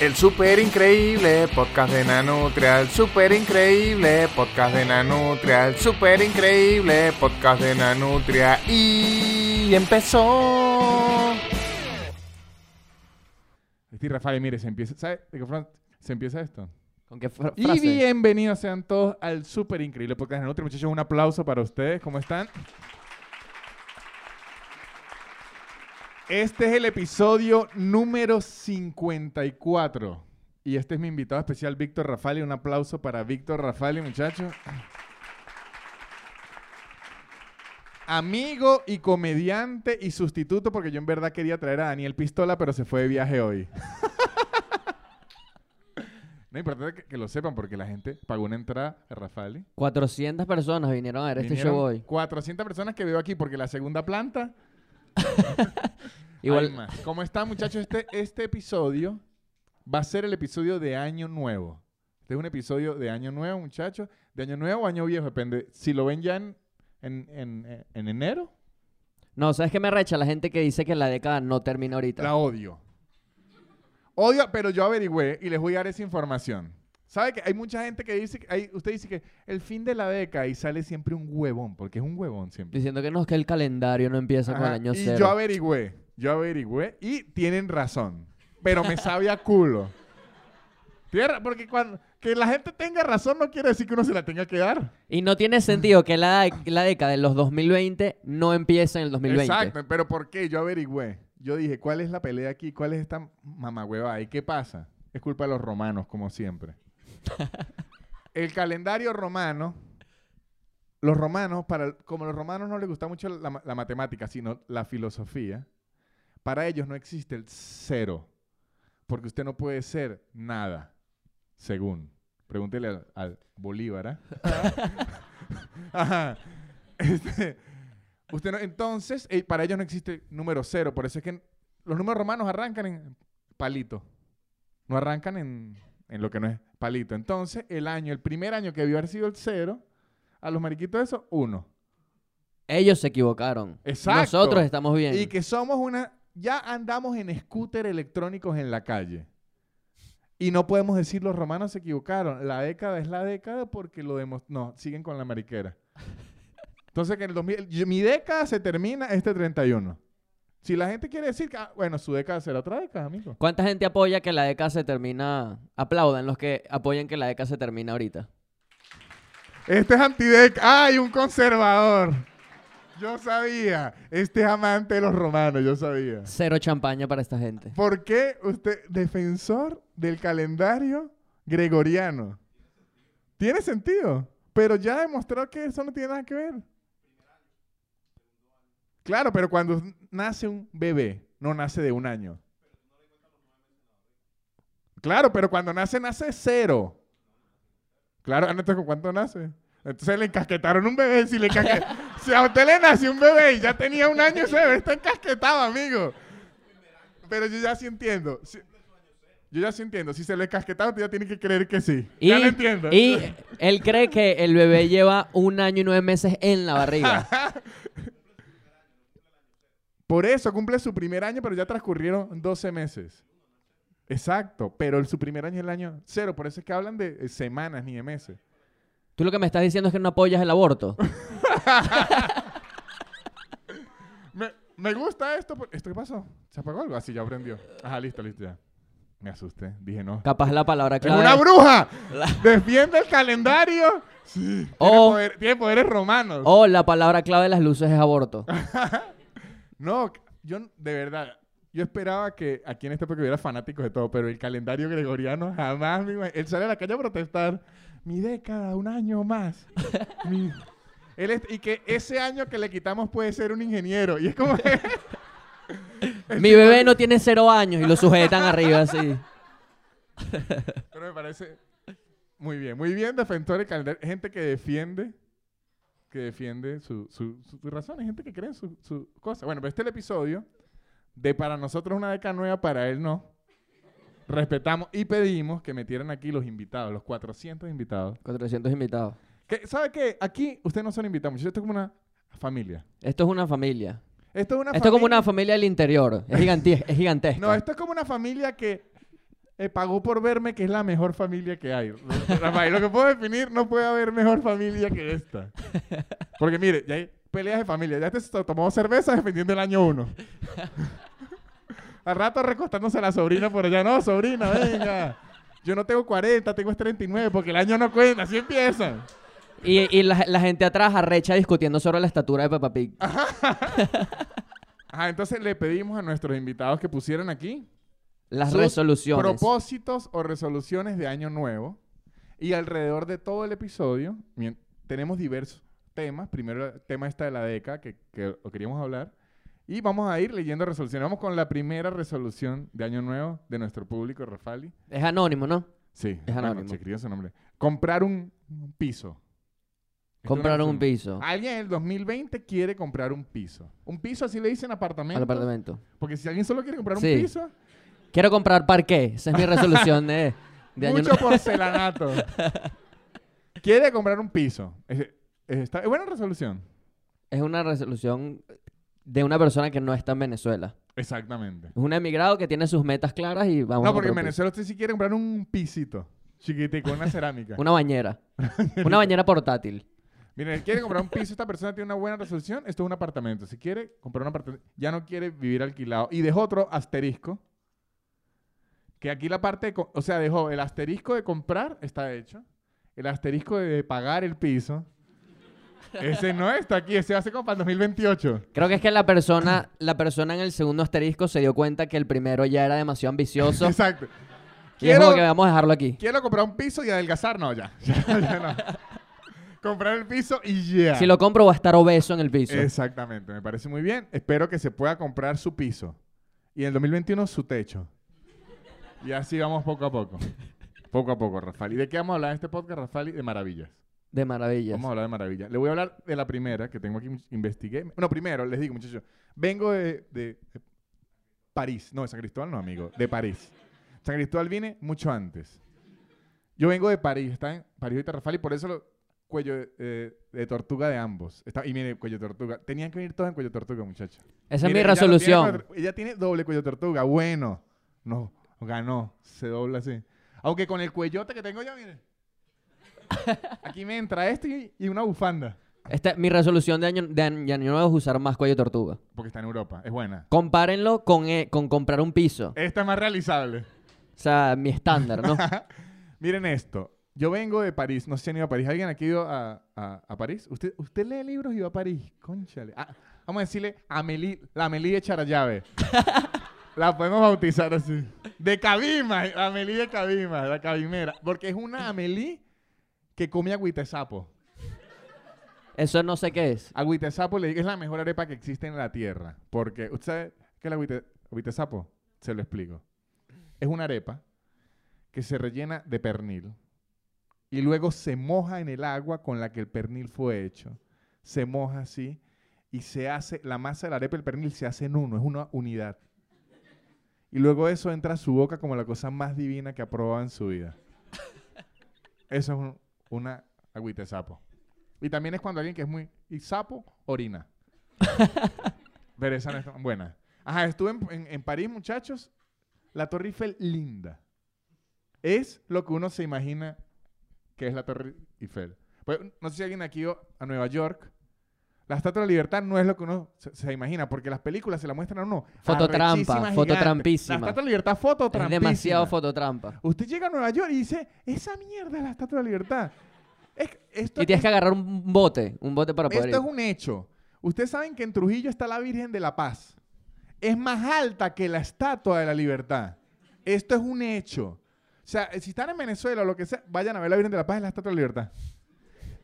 El super increíble podcast de Nanutria, el super increíble podcast de Nanutria, el super increíble podcast de Nanutria y empezó. Este Rafael, mire, se empieza, ¿sabe de qué forma se empieza esto? ¿Con qué fra- Y frase? bienvenidos sean todos al super increíble podcast de Nanutria. Muchachos, un aplauso para ustedes. ¿Cómo están? Este es el episodio número 54. Y este es mi invitado especial, Víctor Rafali. Un aplauso para Víctor Rafali, muchachos. Amigo y comediante y sustituto, porque yo en verdad quería traer a Daniel Pistola, pero se fue de viaje hoy. No importa que, que lo sepan, porque la gente pagó una entrada a Rafali. 400 personas vinieron a ver este show hoy. 400 personas que veo aquí, porque la segunda planta Igual, más. ¿Cómo están, muchachos? Este, este episodio va a ser el episodio de Año Nuevo. Este es un episodio de Año Nuevo, muchachos. De Año Nuevo o Año Viejo, depende. Si lo ven ya en, en, en- en enero, no, ¿sabes qué me recha? La gente que dice que la década no termina ahorita. la odio. Odio, pero yo averigüé y les voy a dar esa información. ¿Sabe que hay mucha gente que dice, que hay, usted dice que el fin de la década y sale siempre un huevón, porque es un huevón siempre. Diciendo que no, es que el calendario no empieza con el año y cero. yo averigüé, yo averigüé y tienen razón, pero me sabe a culo. Tierra, porque cuando que la gente tenga razón no quiere decir que uno se la tenga que dar. Y no tiene sentido que la, la década de los 2020 no empiece en el 2020. Exacto, pero ¿por qué? Yo averigüé. Yo dije, ¿cuál es la pelea aquí? ¿Cuál es esta mamagüeva? ¿Y qué pasa? Es culpa de los romanos, como siempre. el calendario romano, los romanos, para, como los romanos no les gusta mucho la, ma- la matemática, sino la filosofía, para ellos no existe el cero, porque usted no puede ser nada, según. Pregúntele al, al Bolívar, ¿ah? Ajá. Este, usted no- entonces, eh, para ellos no existe número cero, por eso es que los números romanos arrancan en palito, no arrancan en, en lo que no es palito. Entonces, el año, el primer año que debió haber sido el cero, a los mariquitos eso, uno. Ellos se equivocaron. Exacto. Nosotros estamos bien. Y que somos una, ya andamos en scooter electrónicos en la calle. Y no podemos decir los romanos se equivocaron. La década es la década porque lo demos No, siguen con la mariquera. Entonces, que en el 2000, yo- mi década se termina este 31. Si la gente quiere decir que, ah, bueno, su década será otra década, amigo. ¿Cuánta gente apoya que la década se termina? Aplaudan los que apoyan que la década se termina ahorita. Este es antideca. ¡Ay, un conservador! Yo sabía. Este es amante de los romanos, yo sabía. Cero champaña para esta gente. ¿Por qué usted, defensor del calendario gregoriano? Tiene sentido, pero ya demostró que eso no tiene nada que ver. Claro, pero cuando nace un bebé, no nace de un año. Claro, pero cuando nace, nace cero. Claro, ¿con cuánto nace? Entonces le encasquetaron un bebé. Si, le si a usted le nació un bebé y ya tenía un año, ese bebé está encasquetado, amigo. Pero yo ya sí entiendo. Sí- yo ya sí entiendo. Si se le casquetado, usted ya tiene que creer que sí. Y, ya lo entiendo. y él cree que el bebé lleva un año y nueve meses en la barriga. Por eso cumple su primer año, pero ya transcurrieron 12 meses. Exacto. Pero el- su primer año es el año cero. Por eso es que hablan de eh, semanas ni de meses. Tú lo que me estás diciendo es que no apoyas el aborto. Me, me gusta esto. por- ¿Esto qué pasó? ¿Se apagó algo? Así ya aprendió. Ajá, listo, listo ya. Me asusté. Dije no. Capaz la palabra ¡Es clave. una bruja! ¡Defiende el calendario! Sí. Tiene, O- poder- tiene poderes romanos. O la palabra clave de las luces es aborto. No, yo de verdad, yo esperaba que aquí en este podcast hubiera fanáticos de todo, pero el calendario gregoriano jamás me imag- Él sale a la calle a protestar. Mi década, un año más. Mi- Él es- y que ese año que le quitamos puede ser un ingeniero. Y es como que... Mi bebé no tiene cero años y lo sujetan arriba así. Pero me parece muy bien, muy bien defensor del calendario. Gente que defiende, que defiende su, su, su, su razón. Hay gente que cree en su, su cosa. Bueno, pero este es el episodio de para nosotros una década nueva, para él no. Respetamos y pedimos que metieran aquí los invitados, los 400 invitados. 400 invitados. Que, ¿Sabe qué? Aquí ustedes no son invitados, muchachos. Esto es como una familia. Esto es una familia. Esto es una Esto es como una familia del interior. Es, gigantes- es gigantesca. No, esto es como una familia que eh, pagó por verme que es la mejor familia que hay. Rafael, lo que puedo definir, no puede haber mejor familia que esta. Porque mire, ya hay peleas de familia. Ya este se tomó cerveza defendiendo el año uno. Al rato recostándose a la sobrina por allá. No, sobrina, venga. Yo no tengo 40, tengo 39 porque el año no cuenta. Así empiezan. Y, y la, la gente atrás arrecha discutiendo sobre la estatura de Peppa Pig. Ajá, entonces le pedimos a nuestros invitados que pusieran aquí Las sus resoluciones. propósitos o resoluciones de año nuevo. Y alrededor de todo el episodio tenemos diversos temas. Primero el tema esta de la década que, que lo queríamos hablar. Y vamos a ir leyendo resoluciones. Vamos con la primera resolución de año nuevo de nuestro público, Rafali. Es anónimo, ¿no? Sí, Es bueno, anónimo. se escribió su nombre. Comprar un, piso. Comprar un piso Alguien en el 2020 quiere comprar un piso. Un piso así le dicen apartamento. al apartamento. Porque si alguien solo quiere comprar Sí. un piso, Quiero comprar parqué. Esa es mi resolución de, de año mucho nuevo. porcelanato. quiere comprar un piso. Es, es- está- es buena resolución. Es una resolución de una persona que no está en Venezuela. Exactamente. Es un emigrado que tiene sus metas claras y vamos no, a porque en Venezuela usted sí quiere comprar un pisito. Chiquitico, una cerámica. Una bañera. una bañera portátil. Miren, quiere comprar un piso, esta persona tiene una buena resolución, esto es un apartamento. Si quiere comprar un apartamento, ya no quiere vivir alquilado. Y dejó otro asterisco, que aquí la parte, de o sea, dejó el asterisco de comprar, está hecho. El asterisco de pagar el piso, ese no está aquí, ese hace como para el 2028. Creo que es que la persona, la persona en el segundo asterisco se dio cuenta que el primero ya era demasiado ambicioso. Exacto. y es Quiero, como que vamos a dejarlo aquí. quiero comprar un piso y adelgazar, no, ya. Ya, ya no. comprar el piso y ya. Si lo compro va a estar obeso en el piso. Exactamente, me parece muy bien. Espero que se pueda comprar su piso. Y en el 2021 su techo. Y así vamos poco a poco. Poco a poco, Rafael. ¿Y de qué vamos a hablar en este podcast, Rafael? De maravillas. De maravillas. Vamos a hablar de maravillas. Le voy a hablar de la primera que tengo aquí, investigué. Bueno, primero, les digo, muchachos, vengo de, de- de París. No, de San Cristóbal no, amigo. De París. San Cristóbal vine mucho antes. Yo vengo de París. Está en París y por eso lo, cuello de, eh, de tortuga de ambos. Está, y mire, cuello de tortuga. Tenían que venir todos en cuello de tortuga, muchachos. Esa es mi ella lo tiene resolución. ella tiene doble cuello de tortuga. Bueno. No, ganó. Se dobla así. Aunque con el cuellote que tengo yo, mire. Aquí me entra este y, una bufanda. Esta, mi resolución de año, de año nuevo es usar más cuello de tortuga. Porque está en Europa. Es buena. Compárenlo con, eh, con comprar un piso. Esta es más realizable. O sea, mi estándar, ¿no? Miren esto. Yo vengo de París. No sé si han ido a París. ¿Alguien aquí ha ido a, a- a París? ¿Usted, ¿Usted lee libros y va a París? Conchale. Ah, vamos a decirle Amelie, la Amelie de Charallave. la podemos bautizar así. De Cabima. Amelie de Cabima. La cabimera. Porque es una Amelie que come agüita de sapo. Eso no sé qué es. Agüita de sapo le digo, es la mejor arepa que existe en la tierra. Porque, ¿usted sabe qué es la agüita, agüita de sapo? Se lo explico. Es una arepa que se rellena de pernil y luego se moja en el agua con la que el pernil fue hecho. Se moja así y se hace, la masa de la arepa y el pernil se hace en uno, es una unidad. Y luego eso entra a su boca como la cosa más divina que ha probado en su vida. Eso es un- una agüita de sapo. Y también es cuando alguien que es muy... Y sapo, orina. Pero esa no es tan buena. Ajá, estuve en, en- en París, muchachos. La Torre Eiffel, linda. Es lo que uno se imagina que es la Torre Eiffel. Pues, no sé si alguien aquí ido a Nueva York. La Estatua de la Libertad no es lo que uno se, se imagina, porque las películas se la muestran a uno. Fototrampa, fototrampísima. La Estatua de la Libertad, Es fototrampísima. demasiado fototrampa. Usted llega a Nueva York y dice, esa mierda es la Estatua de la Libertad. Es, esto Y tienes es- que agarrar un bote, un bote para poder esto ir. es un hecho. Ustedes saben que en Trujillo está la Virgen de la Paz. Es más alta que la Estatua de la Libertad. Esto es un hecho. O sea, si están en Venezuela o lo que sea, vayan a ver la Virgen de la Paz y la Estatua de la Libertad.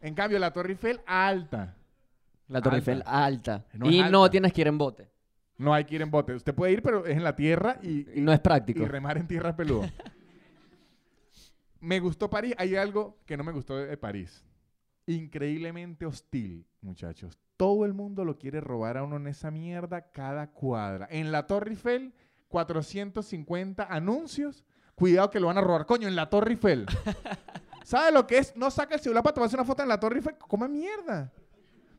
En cambio, la Torre Eiffel, alta. La Torre. Eiffel alta. No es y no tienes que ir en bote. No hay que ir en bote. Usted puede ir, pero es en la tierra y, Y no es y práctico. remar en tierra peludo. me gustó París. Hay algo que no me gustó de, de París. Increíblemente hostil, muchachos. Todo el mundo lo quiere robar a uno en esa mierda cada cuadra. En la Torre Eiffel, 450 anuncios. Cuidado que lo van a robar. Coño, en la Torre Eiffel. ¿Sabe lo que es? No saca el celular para tomarse una foto en la Torre Eiffel. Come mierda.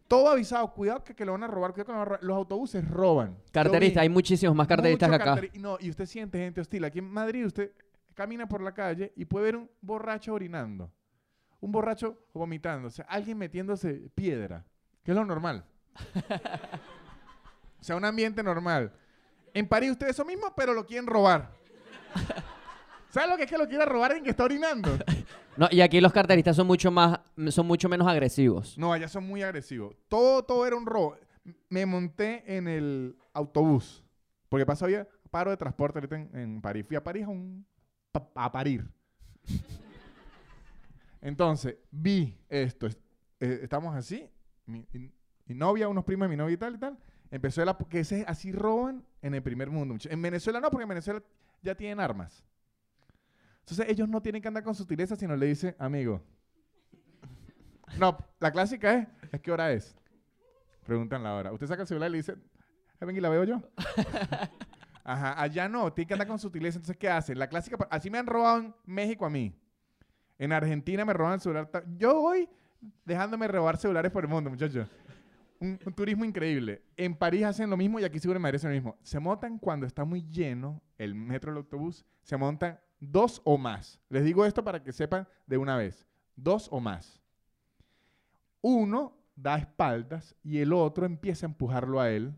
Todo avisado. Cuidado que, que lo van a robar. Cuidado que lo van a robar. Los autobuses roban. Carteristas, hay muchísimos más carteristas que acá. carteri- No, y usted siente gente hostil. Aquí en Madrid, usted camina por la calle y puede ver un borracho orinando, un borracho vomitando, o sea, alguien metiéndose piedra, que es lo normal. o sea, un ambiente normal. En París ustedes eso mismo, pero lo quieren robar. ¿Sabes lo que es que lo quiera robar alguien que está orinando? No, y aquí los carteristas son mucho más, son mucho menos agresivos. No, allá son muy agresivos. Todo, todo era un robo. Me monté en el autobús. Porque pasó había paro de transporte en, en París. Fui a París a, un, parir. Entonces, vi esto. Es- eh, estamos así. Mi, novia, unos primos de mi novia y tal y tal. Empezó el... ap- Que ese, así roban en el primer mundo. En Venezuela no, porque en Venezuela ya tienen armas. Entonces ellos no tienen que andar con sutileza, sino le dicen, amigo. No, la clásica es, ¿es qué hora es? Preguntan la hora. Usted saca el celular y le dice, "Eh, ven y la veo yo. Ajá, allá no, tiene que andar con sutileza. Entonces, ¿qué hacen? La clásica, así me han robado en México a mí. En Argentina me roban el celular. Yo voy dejándome robar celulares por el mundo, muchachos. Un, un turismo increíble. En París hacen lo mismo y aquí seguro en Madrid hacen lo mismo. Se montan cuando está muy lleno el metro, el autobús. Se montan dos o más. Les digo esto para que sepan de una vez. Dos o más. Uno da espaldas y el otro empieza a empujarlo a él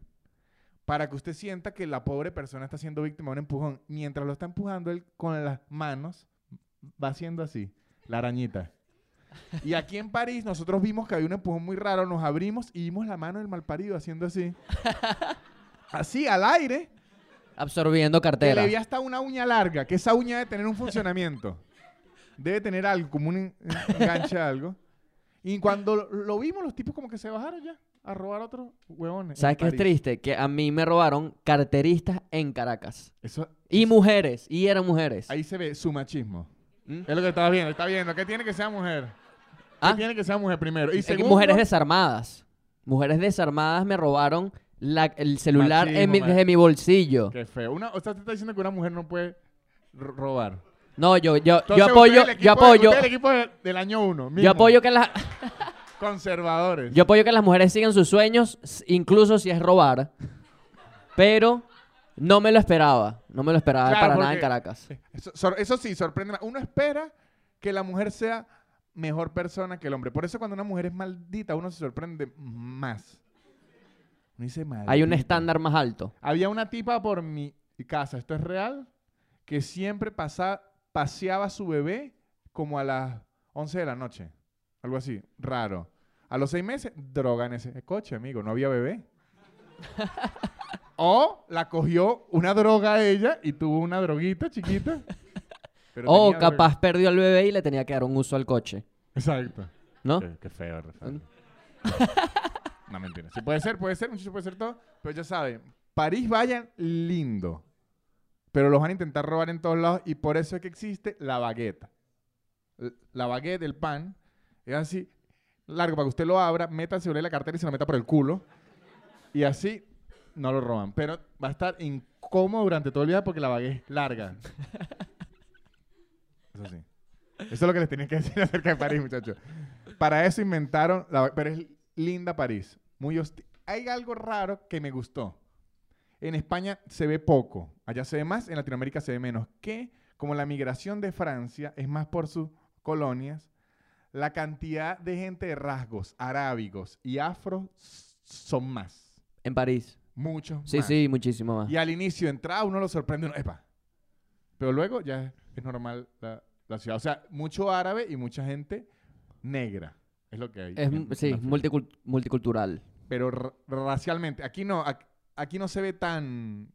para que usted sienta que la pobre persona está siendo víctima de un empujón. Mientras lo está empujando él con las manos, va haciendo así, la arañita. Y aquí en París nosotros vimos que había un empujón muy raro, nos abrimos y vimos la mano del malparido haciendo así. Así, al aire, Absorbiendo que cartera. le vi hasta una uña larga, que esa uña debe tener un funcionamiento. Debe tener algo, como un en- enganche algo. Y cuando lo, lo vimos, los tipos como que se bajaron ya a robar a otros huevones. ¿Sabes qué es triste? Que a mí me robaron carteristas en Caracas. Eso, Y mujeres. Y eran mujeres. ahí se ve su machismo. ¿Mm? Es lo que estabas viendo, está viendo. ¿Qué tiene que ser mujer? ¿Qué Ah. tiene que ser mujer primero? Y segundo, Mujeres desarmadas. Mujeres desarmadas me robaron la- el celular en Machismo, mi- man. desde mi bolsillo. Qué feo. Una, o sea, te está diciendo que una mujer no puede ro- robar. No, yo, yo, Entonces, yo usted apoyo, es el yo equipo- apoyo, usted es el equipo de- del año uno. yo apoyo que las, Conservadores. yo apoyo que las mujeres sigan sus sueños, s- incluso si es robar. Pero no me lo esperaba. No me lo esperaba Claro, para nada en porque- Caracas. Eso, sor- eso sí, sorprende. Uno espera que la mujer sea mejor persona que el hombre. Por eso cuando una mujer es maldita, uno se sorprende más. Uno dice Hay un "Maldita". estándar más alto. Había una tipa por mi casa, esto es real, que siempre pasa, paseaba a su bebé como a las 11 de la noche. Algo así, raro. A los seis meses, droga en ese coche, amigo, no había bebé. o la cogió una droga a ella y tuvo una droguita chiquita. pero O tenía droga. capaz perdió al bebé y le tenía que dar un uso al coche. Exacto. ¿No? Qué, qué feo, Rafael. no, mentira. Sí puede ser, puede ser, muchacho, puede ser todo. Pero ya saben, París vayan lindo. Pero los van a intentar robar en todos lados y por eso es que existe la baguette. L- La baguette, el pan, es así largo para que usted lo abra, meta en la cartera y se lo meta por el culo. Y así no lo roban. Pero va a estar incómodo durante todo el día porque la baguette es larga. Eso sí. Eso es lo que les tenía que decir acerca de París, muchachos. Para eso inventaron, la, pero es linda París. Muy hosti- Hay algo raro que me gustó. En España se ve poco, allá se ve más, en Latinoamérica se ve menos. Que como la migración de Francia es más por sus colonias, la cantidad de gente de rasgos arábigos y afro son más. En París. Muchos Sí, más. sí, muchísimo más. Y al inicio de entrada uno lo sorprende, uno, epa. Pero luego ya es, es normal la, la ciudad. O sea, mucho árabe y mucha gente negra. Es lo que hay. Es, en- sí, multicultural. Pero ra- racialmente. Aquí no, aquí no se ve tan,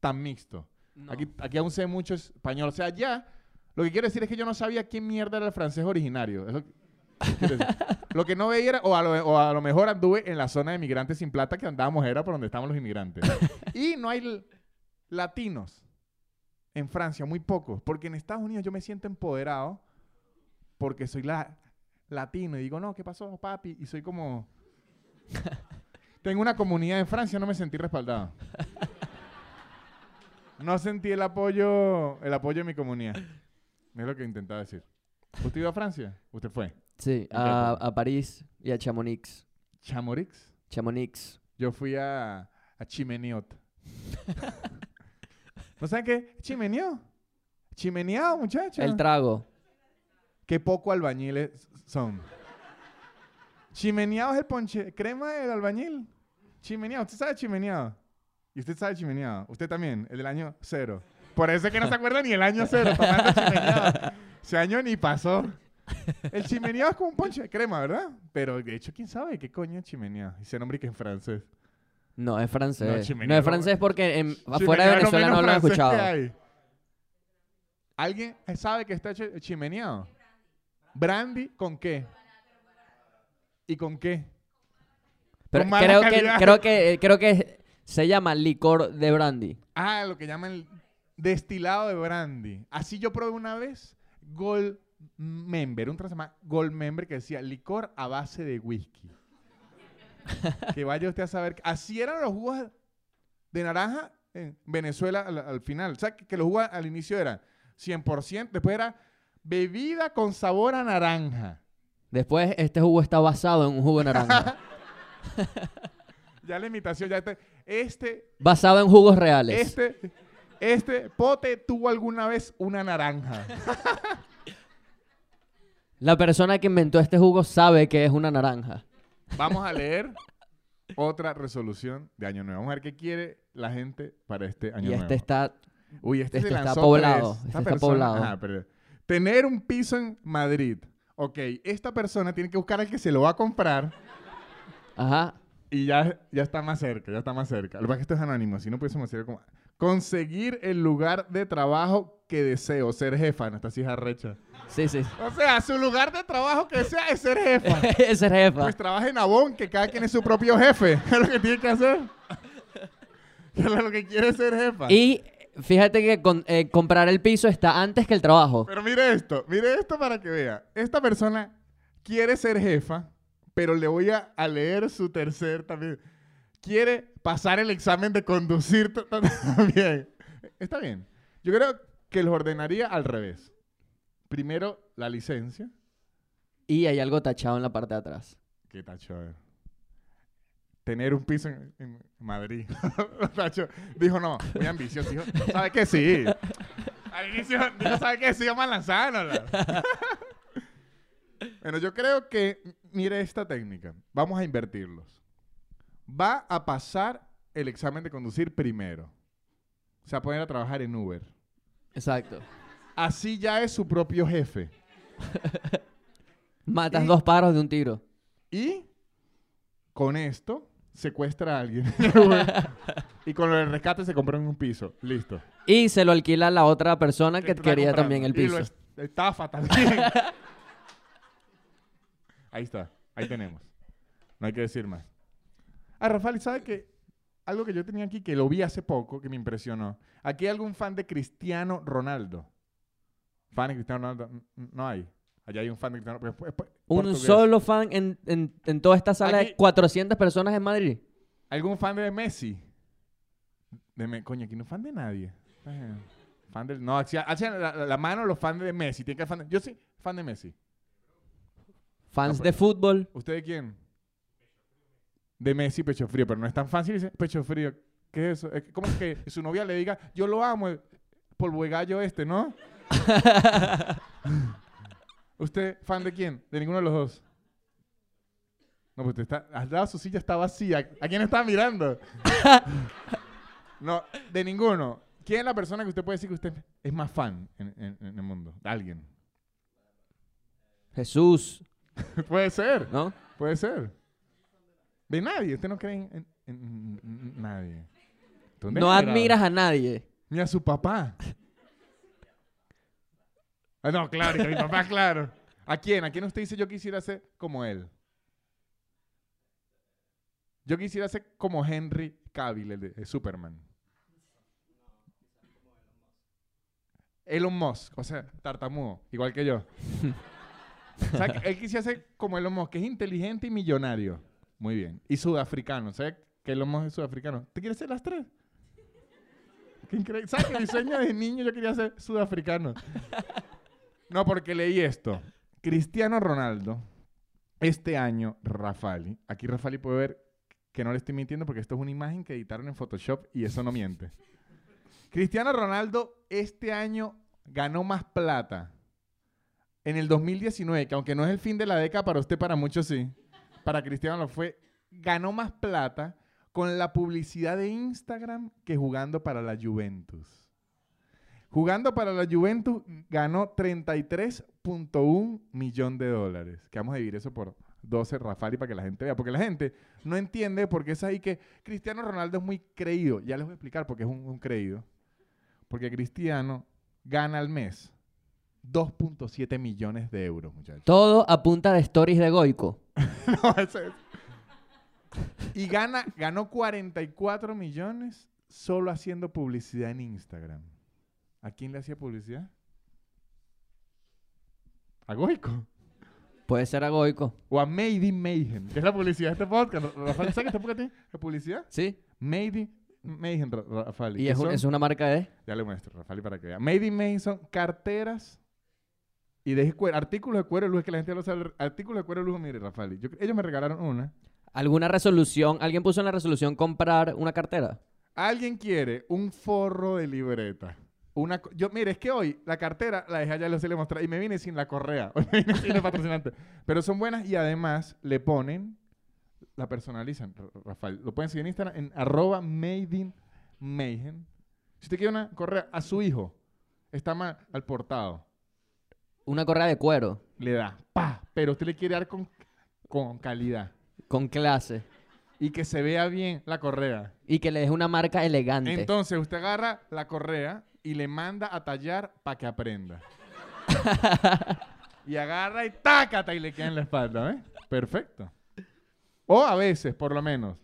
tan mixto. Aquí, aquí aún se ve mucho español. O sea, ya, lo que quiero decir es que yo no sabía quién mierda era el francés originario. Es lo, que. Lo no veía era, o a, lo, o a lo mejor anduve en la zona de migrantes sin plata que andábamos, era por donde estaban los inmigrantes. y no hay latinos en Francia, muy pocos. Porque en Estados Unidos yo me siento empoderado porque soy la, latino y digo, no, ¿qué pasó, papi? Y soy como... Tengo una comunidad en Francia, no me sentí respaldado. No sentí el apoyo, el apoyo de mi comunidad. Es lo que intentaba decir. ¿Usted iba a Francia? ¿Usted fue? Sí, a, a París y a Chamonix. ¿Chamorix? Chamonix. Yo fui a, a Chimeniot. ¿No saben qué? Chimeniot. Chimeneado, muchacho. El trago. Qué poco albañiles son. Chimeneado es el ponche. Crema del albañil. Chimeneado. ¿Usted sabe chimeneado? Y usted sabe chimeneado. Usted también, el del año cero. Por eso es que no se acuerda ni el año cero. Tomando chimeneado. Ese año ni pasó. El chimeneado es como un ponche de crema, ¿verdad? Pero de hecho, ¿quién sabe qué coño es chimeneado? Y se nombre que en francés. No, es francés. No, es francés porque en- afuera de Venezuela no lo han escuchado. ¿Alguien sabe que está chimeneado? ¿Brandy con qué? ¿Y con qué? Pero Con creo que, creo que creo que se llama licor de brandy. Ah, lo que llaman destilado de brandy. Así yo probé una vez Gold Member, un llama Gold Member que decía licor a base de whisky. que vaya usted a saber. Así eran los jugos de naranja en Venezuela al, al final. O sea, que, que los jugos al inicio eran 100%, después era bebida con sabor a naranja. Después este jugo está basado en un jugo de naranja. Ya la imitación, ya este, este basado en jugos reales. Este, este pote tuvo alguna vez una naranja. La persona que inventó este jugo sabe que es una naranja. Vamos a leer otra resolución de Año Nuevo. Vamos a ver qué quiere la gente para este Año y Nuevo. este está Uy, este, este se está poblado, tres. este Esta está persona- poblado. Ajá, pero- tener un piso en Madrid. Ok, esta persona tiene que buscar al que se lo va a comprar Ajá. y ya, ya está más cerca, ya está más cerca. Lo que pasa es que esto es anónimo, si no pudiésemos hacer como... Conseguir el lugar de trabajo que deseo, ser jefa. No, esta sí es. Sí, sí. O sea, su lugar de trabajo que sea es ser jefa. Es jefa. Pues trabaja en Avon, que cada quien es su propio jefe. Es lo que tiene que hacer. Es lo que quiere ser jefa. y fíjate que con- eh, comprar el piso está antes que el trabajo. Pero mire esto, mire esto para que vea. Esta persona quiere ser jefa, pero le voy a, a leer su tercer también. Quiere pasar el examen de conducir también. Está bien. Yo creo que los ordenaría al revés. Primero la licencia. Y hay algo tachado en la parte de atrás. Qué tacho. Tener un piso en, en Madrid. Dijo, no, muy ambicioso. Dijo, ¿sabe qué? Sí. Al inicio dijo, ¿sabe qué? Sí, vamos a lanzárnosla. bueno, yo creo que, mire esta técnica. Vamos a invertirlos. Va a pasar el examen de conducir primero. Se va a poner a trabajar en Uber. Exacto. Así ya es su propio jefe. Matas Y- dos pájaros de un tiro. Y con esto secuestra a alguien. y con lo del rescate se compró en un piso. Listo. Y se lo alquila a la otra persona que está quería comprando. también el Y lo piso. es- estafa también. Ahí está. Ahí tenemos. No hay que decir más. Ah, Rafael, ¿sabe qué? Algo que yo tenía aquí que lo vi hace poco que me impresionó. Aquí hay algún fan de Cristiano Ronaldo. Fan de Cristiano Ronaldo. N- No hay. Allá hay un fan de Cristiano Ronaldo. pues, pues, Un solo fan en, en- en toda esta sala Aquí- de 400 personas en Madrid. ¿Algún fan de Messi? De Me- Coño, aquí no es fan de nadie. Eh, Fan del... No, hacen la, la- la mano los fans de Messi. Tiene que fan de- Yo sí, fan de Messi. Fans No, de fútbol. ¿Usted de quién? De Messi, pecho frío. Pero no es tan fácil decir pecho frío. ¿Qué es eso? Es como que su novia le diga, yo lo amo, el polvo de gallo este, ¿no? ¿Usted fan de quién? De ninguno de los dos. No, pues usted está, al lado su silla está vacía. ¿A quién está mirando? no, de ninguno. ¿Quién es la persona que usted puede decir que usted es más fan en, en- en el mundo? De alguien. Jesús, puede ser, ¿no? puede ser. De nadie. Usted no cree en, en- nadie. ¿Dónde No admiras a nadie. Ni a su papá. Ah, no, claro, mi papá, claro. ¿A quién? ¿A quién usted dice yo quisiera ser como él? Yo quisiera ser como Henry Cavill, el de, Superman. Elon Musk, o sea, tartamudo, igual que yo. o él quisiera ser como Elon Musk, que es inteligente y millonario. Muy bien. Y sudafricano. ¿Sabes que Elon Musk es sudafricano? ¿Te quieres ser las tres? Qué increíble. ¿Sabes que mi de niño yo quería ser sudafricano? No, porque leí esto. Cristiano Ronaldo, este año, Rafali. Aquí Rafali puede ver que no le estoy mintiendo porque esto es una imagen que editaron en Photoshop y eso no miente. Cristiano Ronaldo este año ganó más plata en el 2019, que aunque no es el fin de la década para usted, para muchos sí, para Cristiano lo fue, ganó más plata con la publicidad de Instagram que jugando para la Juventus. Jugando para la Juventus ganó 33.1 millón de dólares. Que vamos a dividir eso por 12 Rafali para que la gente vea. Porque la gente no entiende por qué es ahí que Cristiano Ronaldo es muy creído. Ya les voy a explicar por qué es un, un creído. Porque Cristiano gana al mes 2.7 millones de euros, muchachos. Todo a punta de stories de Goico. No, eso es- Y gana, ganó 44 millones solo haciendo publicidad en Instagram. ¿A quién le hacía publicidad? A Goico. Puede ser a Goico. O a Made in Mayhem. Que es la publicidad de este podcast. Rafael, ¿sabes que este podcast tiene la publicidad? ¿Sí? Made in Mayhem, Ra- Rafael. Y ¿Qué es, un- son? es una marca de... Ya le muestro, Rafael, para que vea. Made in Mayhem son carteras y de cuero, artículos de cuero de luz, que la gente lo sabe. Artículos de cuero de luz, mire, Rafael. yo- ellos me regalaron una. ¿Alguna resolución? ¿Alguien puso en la resolución comprar una cartera? Alguien quiere un forro de libreta. Una, yo, mire, es que hoy la cartera la dejé allá, lo se le mostrar y me vine sin la correa. Hoy me vine sin el patrocinante. Pero son buenas y además le ponen, la personalizan, Rafael. Lo pueden seguir en Instagram en arroba mayhem. Si usted quiere una correa a su hijo, está mal al portado. Una correa de cuero. Le da, pa, pero usted le quiere dar con, con calidad. Con clase. Y que se vea bien la correa. Y que le deje una marca elegante. Entonces usted agarra la correa y le manda a tallar para que aprenda. y agarra y tácata y le queda en la espalda, ¿eh? Perfecto. O a veces, por lo menos,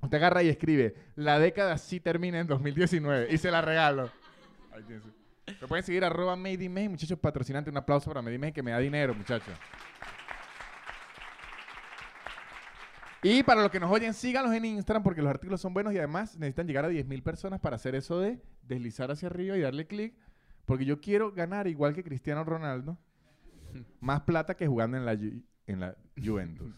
usted agarra y escribe, la década sí termina en 2019 y se la regalo. Su- Me pueden seguir arroba Made in May, muchachos patrocinantes. Un aplauso para Made in May que me da dinero, muchachos. Y para los que nos oyen, síganos en Instagram porque los artículos son buenos y además necesitan llegar a 10.000 personas para hacer eso de deslizar hacia arriba y darle clic. Porque yo quiero ganar igual que Cristiano Ronaldo, más plata que jugando en la, Ju- en la Juventus.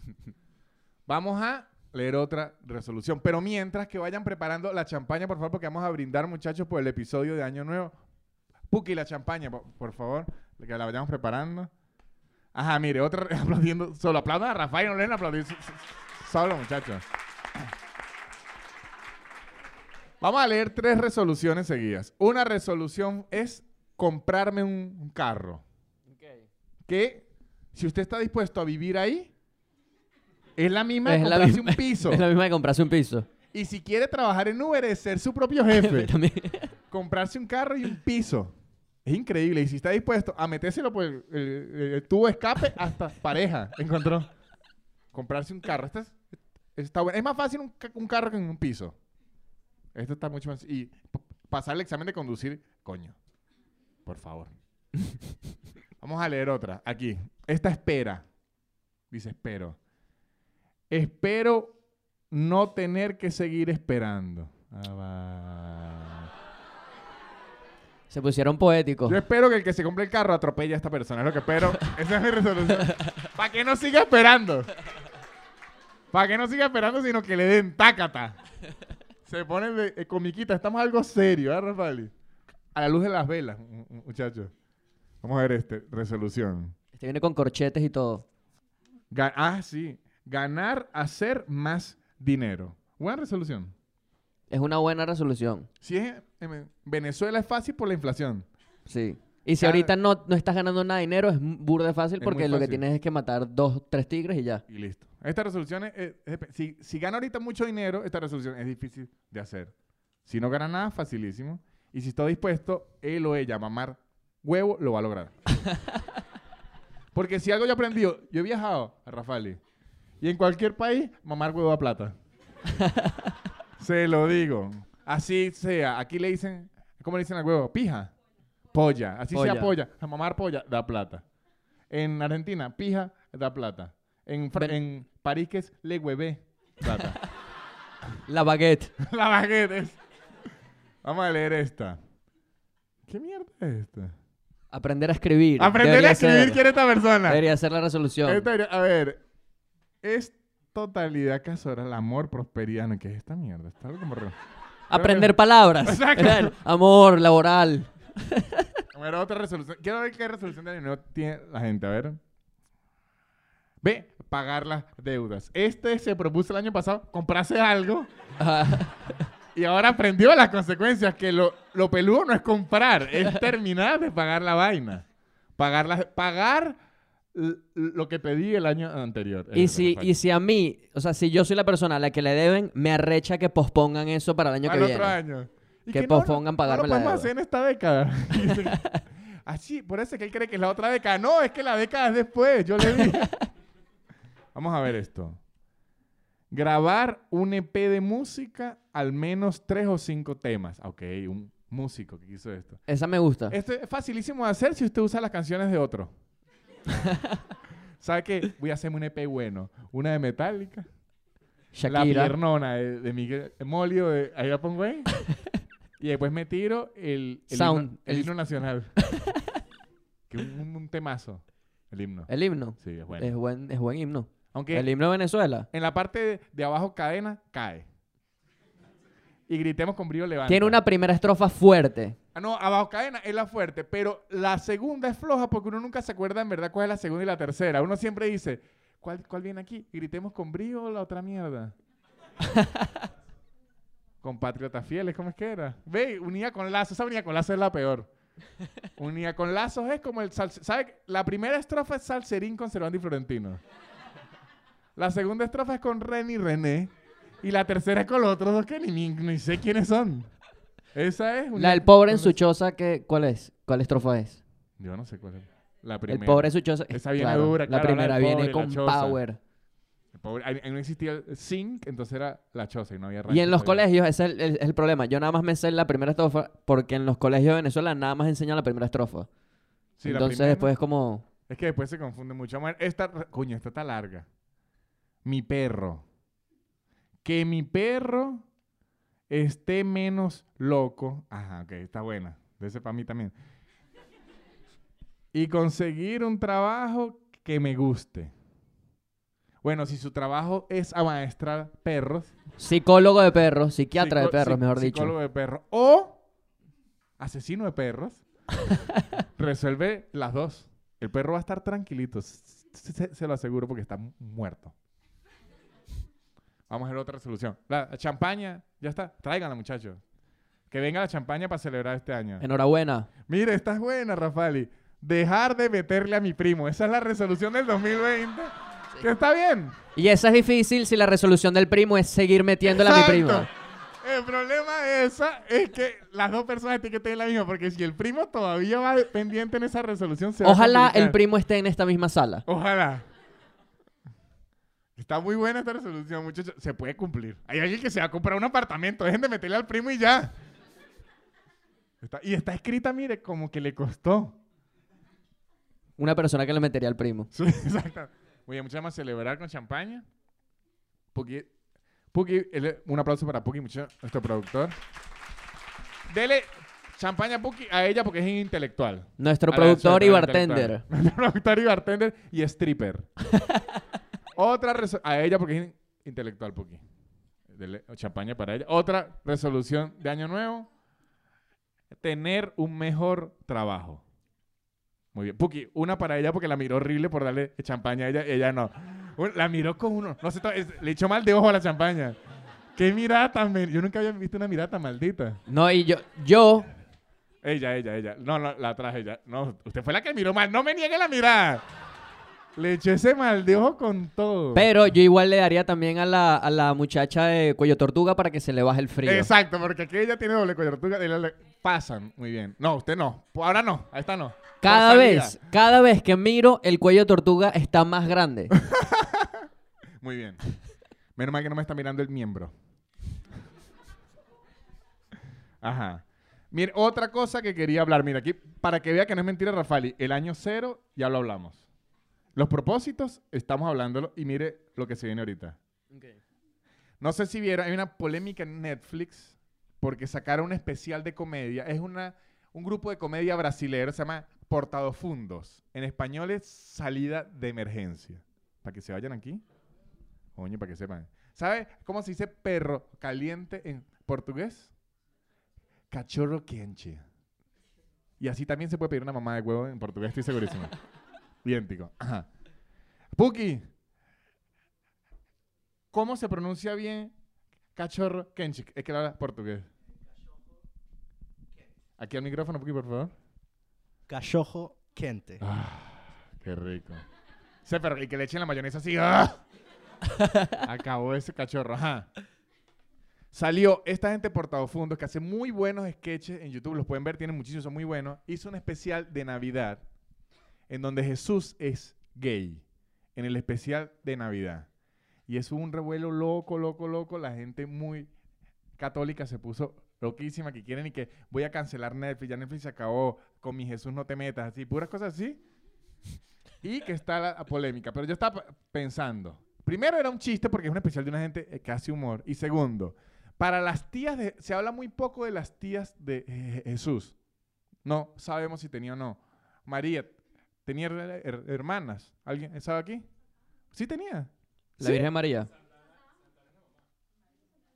Vamos a leer otra resolución. Pero mientras que vayan preparando la champaña, por favor, porque vamos a brindar, muchachos, por el episodio de Año Nuevo. Puki, la champaña, por, por favor, que la vayamos preparando. Ajá, mire, otra aplaudiendo. Solo aplaudan a Rafael, no le den aplaudir. So- so- Solo, muchachos. Vamos a leer tres resoluciones seguidas. Una resolución es comprarme un, un carro. Que si usted está dispuesto a vivir ahí, es la misma Es comprarse misma- un piso. Es la misma de comprarse un piso. Y si quiere trabajar en Uber, es ser su propio jefe. Comprarse un carro y un piso. Es increíble. Y si está dispuesto a metérselo por el, el- el tubo de escape, hasta pareja encontró. Comprarse un carro. Esto es, está bueno. Es más fácil un, ca- un carro que un piso. Esto está mucho más... Y pasar el examen de conducir, coño. Por favor. Vamos a leer otra. Aquí. Esta espera. Dice espero. Espero no tener que seguir esperando. Ah. Se pusieron poéticos. Yo espero que el que se compre el carro atropelle a esta persona. Es lo que espero. Esa es mi resolución. Para que no siga esperando. Para que no siga esperando, sino que le den tácata. Se ponen de eh, comiquita. Estamos algo serio, ¿eh, Rafael? A la luz de las velas, mu- mu- muchachos. Vamos a ver este. Resolución. Este viene con corchetes y todo. Ga- ah, sí. Ganar, hacer más dinero. Buena resolución. Es una buena resolución. Si es en Venezuela es fácil por la inflación. Sí. Y si ahorita no, no estás ganando nada de dinero, es burda fácil Es porque muy lo que fácil. tienes es que matar dos, tres tigres y ya. Y listo. Esta resolución es, es- es- si, si gana ahorita mucho dinero, esta resolución es difícil de hacer. Si no gana nada, facilísimo. Y si está dispuesto, él o ella a mamar huevo, lo va a lograr. Porque si algo yo he aprendido, yo he viajado a Rafali y en cualquier país, mamar huevo a plata. Se lo digo. Así sea. Aquí le dicen, ¿cómo le dicen al huevo? Pija. Polla. Así sea Polla. polla. A mamar polla, da plata. En Argentina, pija, da plata. En, Fra- Ven- en París, que es le huevé, plata. La baguette. La baguette es- Vamos a leer esta. ¿Qué mierda es esta? Aprender a escribir. Aprender Debería a escribir ser. quién es esta persona. Debería ser la resolución. Esta a ver, es totalidad casora, el amor, prosperidad. No, ¿Qué es esta mierda? Está algo como. Aprender palabras. Exacto. Amor, laboral. Otra resolución. Quiero ver qué resolución de año nuevo tiene la gente. A ver. Ve, pagar las deudas. Este se propuso el año pasado comprarse algo y ahora aprendió las consecuencias. Que lo, lo peludo no es comprar, es terminar de pagar la vaina. Pagar, pagar lo que pedí el año anterior. Y Eso si, y si a mí, o sea, si yo soy la persona a la que le deben, me arrecha que pospongan eso para el año Al que otro viene. año. Y Que no, no, pospongan pagarme no la lo podemos deuda. hacer en esta década. Así, por eso es que él cree que es la otra década. No, es que la década es después. Yo le dije. Vamos a ver esto. Grabar un EP de música, al menos tres o cinco temas. Ok, un músico que hizo esto. Esa me gusta. Esto es facilísimo de hacer si usted usa las canciones de otro. ¿Sabe qué? Voy a hacerme un EP bueno. Una de Metallica. La Shakira. piernona de, de Miguel Molio de ahí la pongo ahí. Y después me tiro el, el, Sound. himno, el himno nacional. que un, un- un temazo. El himno. El himno. Sí, es bueno. Es, buen, es buen himno. Aunque El himno de Venezuela. en la parte de, de abajo cadena, cae. Y gritemos con brío levanta. Tiene una primera estrofa fuerte. Ah, no, abajo cadena es la fuerte, pero la segunda es floja porque uno nunca se acuerda en verdad cuál es la segunda y la tercera. Uno siempre dice, ¿cuál, cuál viene aquí? Gritemos con brío o la otra mierda. Compatriotas fieles, ¿cómo es que era? Ve, unía con lazos. Esa unía con lazos es la peor. Unía con lazos es como el salse... ¿Sabe? La primera estrofa es Salserín con Cervando y Florentino. La segunda estrofa es con Ren y René. Y la tercera es con los otros dos que ni, ni, ni sé quiénes son. Esa es... La unía del pobre en con su choza, que, ¿cuál es? ¿Cuál estrofa es? yo no sé cuál es. La primera. El pobre en su choza. Esa viene claro, dura, La claro, la primera viene pobre, con la choza. power. Pobre- ahí, ahí no existía el zinc, entonces era la choza y no había Y rancho en los todavía. colegios, ese es el, el- es el problema. Yo nada más me sé la primera estrofa porque en los colegios de Venezuela nada más enseñan la primera estrofa. Sí, la Entonces primera- después es como... Es que después se confunde mucho. Vamos a ver, Esta, coño, esta está larga. Mi perro. Que mi perro esté menos loco. Ajá, ok, está buena. De ese para mí también. Y conseguir un trabajo que me guste. Bueno, si su trabajo es amaestrar perros, Psicólogo de perros, psiquiatra de perros, mejor Psicólogo dicho. de perros. O asesino de perros. resuelve las dos. El perro va a estar tranquilito. Se, se lo aseguro porque está mu- muerto. Vamos a ver otra resolución. La, champaña, ya está. Tráiganla, muchachos. Que venga la champaña para celebrar este año. Enhorabuena. Mire, esta es buena, Rafali. Dejar de meterle a mi primo. Esa es la resolución del 2020. Que está bien. Y esa es difícil si la resolución del primo es seguir metiéndole a mi prima. El problema de esa es que las dos personas tienen que tener la misma, porque si el primo todavía va pendiente en esa resolución, se va a Ojalá el primo esté en esta misma sala. Ojalá. Está muy buena esta resolución, muchachos. Se puede cumplir. Hay alguien que se va a comprar un apartamento. Dejen de meterle al primo y ya. Está- y está escrita, mire, como que le costó. Una persona que le metería al primo. Sí, exacto. Bien, muchas más celebrar con champaña. Puki, Puki, un aplauso para Puki, nuestro productor. Dele champaña a Puki a ella porque es intelectual. Nuestro A productor y bartender. Nuestro productor y bartender y stripper. Otra a ella porque es in- intelectual, Puki. Dele champaña para ella. Otra resolución de año nuevo. Tener un mejor trabajo. Muy bien. Puki, una para ella porque la miró horrible por darle champaña a ella. Ella no. La miró con uno. No sé, le echó mal de ojo a la champaña. Qué mirada tan... Yo nunca había visto una mirada tan maldita. No, y yo, yo, Ella, ella, ella. No, no, la traje ella. No, usted fue la que miró mal. No me niegue la mirada. Le echó ese mal de ojo con todo. pero yo igual le daría también a la, a la muchacha de cuello tortuga para que se le baje el frío. Exacto, porque aquí ella tiene doble cuello. tortuga y le- le- Pasan. Muy bien. No, usted no. Ahora no. Ahí está no. Cada Por vez, cada vez que miro, el cuello tortuga está más grande. Muy bien. Menos mal que no me está mirando el miembro. Ajá. Mire, otra cosa que quería hablar. Mira, aquí, para que vea que no es mentira, Rafali, el año cero ya lo hablamos. Los propósitos, estamos hablándolo. Y mire lo que se viene ahorita. No sé si vieron, hay una polémica en Netflix porque sacaron un especial de comedia. Es una, un grupo de comedia brasilero, se llama Portado Fundos. En español es Salida de Emergencia. Para que se vayan aquí. Coño, para que sepan. ¿Sabe cómo se dice perro caliente en portugués? Cachorro quente. Y así también se puede pedir una mamá de huevo en portugués, estoy segurísimo. Idéntico. Ajá. Puki. ¿Cómo se pronuncia bien cachorro kenchik? Es que habla portugués. Aquí al micrófono, Puki, por favor. Cachorro quente. Ah, qué rico. Sí, pero y que le echen la mayonesa así. ¡ah! Acabó ese cachorro. Ajá. Salió esta gente Portado Fundos que hace muy buenos sketches en YouTube. Los pueden ver, tienen muchísimos, son muy buenos. Hizo un especial de Navidad en donde Jesús es gay. En el especial de Navidad. Y es un revuelo loco, loco, loco. La gente muy católica se puso loquísima que quieren y que voy a cancelar Netflix. Ya Netflix se acabó con mi Jesús no te metas. Así, puras cosas así. Y que está la, polémica. Pero yo estaba pensando. Primero era un chiste porque es un especial de una gente eh, que hace humor. Y segundo, para las tías de... Se habla muy poco de las tías de Jesús. No sabemos si tenía o no. María, ¿tenía her- her- hermanas? ¿Alguien sabe aquí? Sí tenía. La Sí. Virgen María.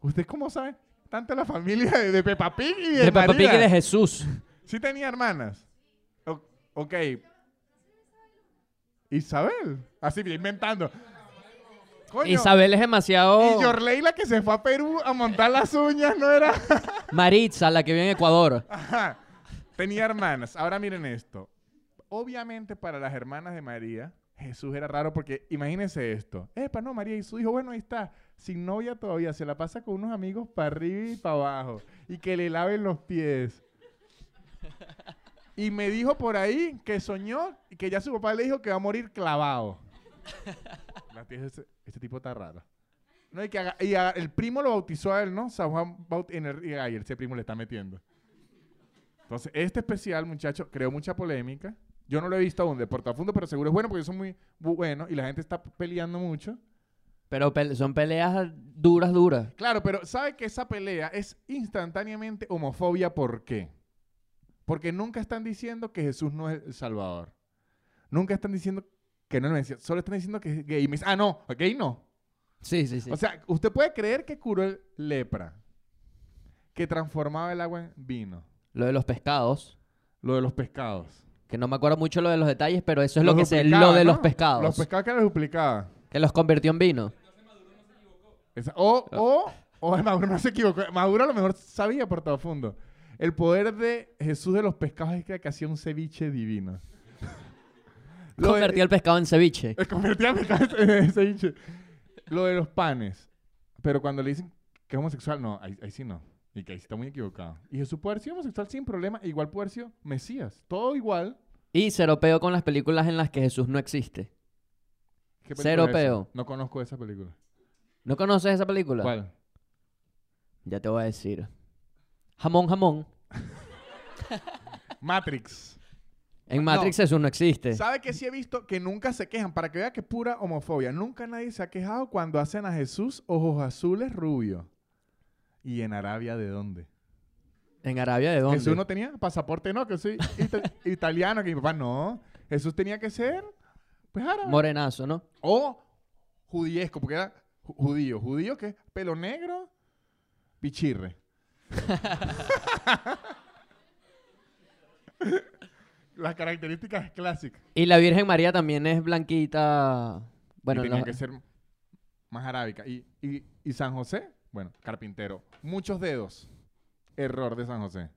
¿Usted cómo sabe? Tanto la familia de, de Peppa Pig y de, De Peppa Pig y de Jesús. Sí tenía hermanas. O- ok. Isabel. Así, inventando. Coño, Isabel es demasiado... Y Yorley la que se fue a Perú a montar las uñas, ¿no era? Maritza, la que vive en Ecuador. Ajá. Tenía hermanas. Ahora miren esto. Obviamente para las hermanas de María, Jesús era raro porque imagínense esto. Epa, no, María y su hijo, bueno, ahí está, sin novia todavía, se la pasa con unos amigos para arriba y para abajo y que le laven los pies. Y me dijo por ahí que soñó y que ya su papá le dijo que va a morir clavado. Este tipo está raro. No, y que el primo lo bautizó a él, ¿no? San Juan Baut en el, y ay, ese primo le está metiendo. Entonces, este especial, muchacho, creó mucha polémica. Yo no lo he visto aún de portafundo, pero seguro es bueno porque son muy bu- buenos y la gente está peleando mucho. Pero pe- son peleas duras, duras. Claro, pero ¿sabe que esa pelea es instantáneamente homofobia? ¿Por qué? Porque nunca están diciendo que Jesús no es el Salvador. Nunca están diciendo que no es el Mesías. Solo están diciendo que es gay. Y me dice, ah, no, gay no. Sí, sí, sí. O sea, usted puede creer que curó el lepra, que transformaba el agua en vino, lo de los pescados. lo de los pescados. Que no me acuerdo mucho lo de los detalles, pero eso es Los lo que sé. duplicaba, Lo de ¿no? los pescados. Los pescados que los duplicaba. que los convirtió en vino. Esa- o, o, o Maduro no se equivocó. Maduro a lo mejor sabía por todo fondo. El poder de Jesús de los pescados es que, hacía un ceviche divino. Convertía el pescado en ceviche. eh, convertía el pescado en ceviche. Lo de los panes. Pero cuando le dicen que es homosexual, no, ahí, ahí sí no. Y que ahí sí está muy equivocado. Y Jesús puede haber sido homosexual sin problema. Igual puede haber sido Mesías. Todo igual. Y cero peo con las películas en las que Jesús no existe. ¿Qué Cero es esa? peo. No conozco esa película. ¿No conoces esa película? ¿Cuál? Ya te voy a decir. Jamón, jamón. Matrix. En. Matrix Jesús no existe. ¿Sabe que sí he visto que nunca se quejan? Para que vea que es pura homofobia. Nunca nadie se ha quejado cuando hacen a Jesús ojos azules rubio. ¿Y en Arabia de dónde? ¿En Arabia de dónde? Jesús no tenía pasaporte, no, que soy ita- italiano, que mi papá no. Jesús tenía que ser, pues árabe. Morenazo, ¿no? o judiesco, porque era ju- judío. Judío que es pelo negro, pichirre. Las características clásicas. Y la Virgen María también es blanquita. Bueno, y tenía no- que ser más arábica. Y, y, y San José, bueno, carpintero. Muchos dedos. Error de San José.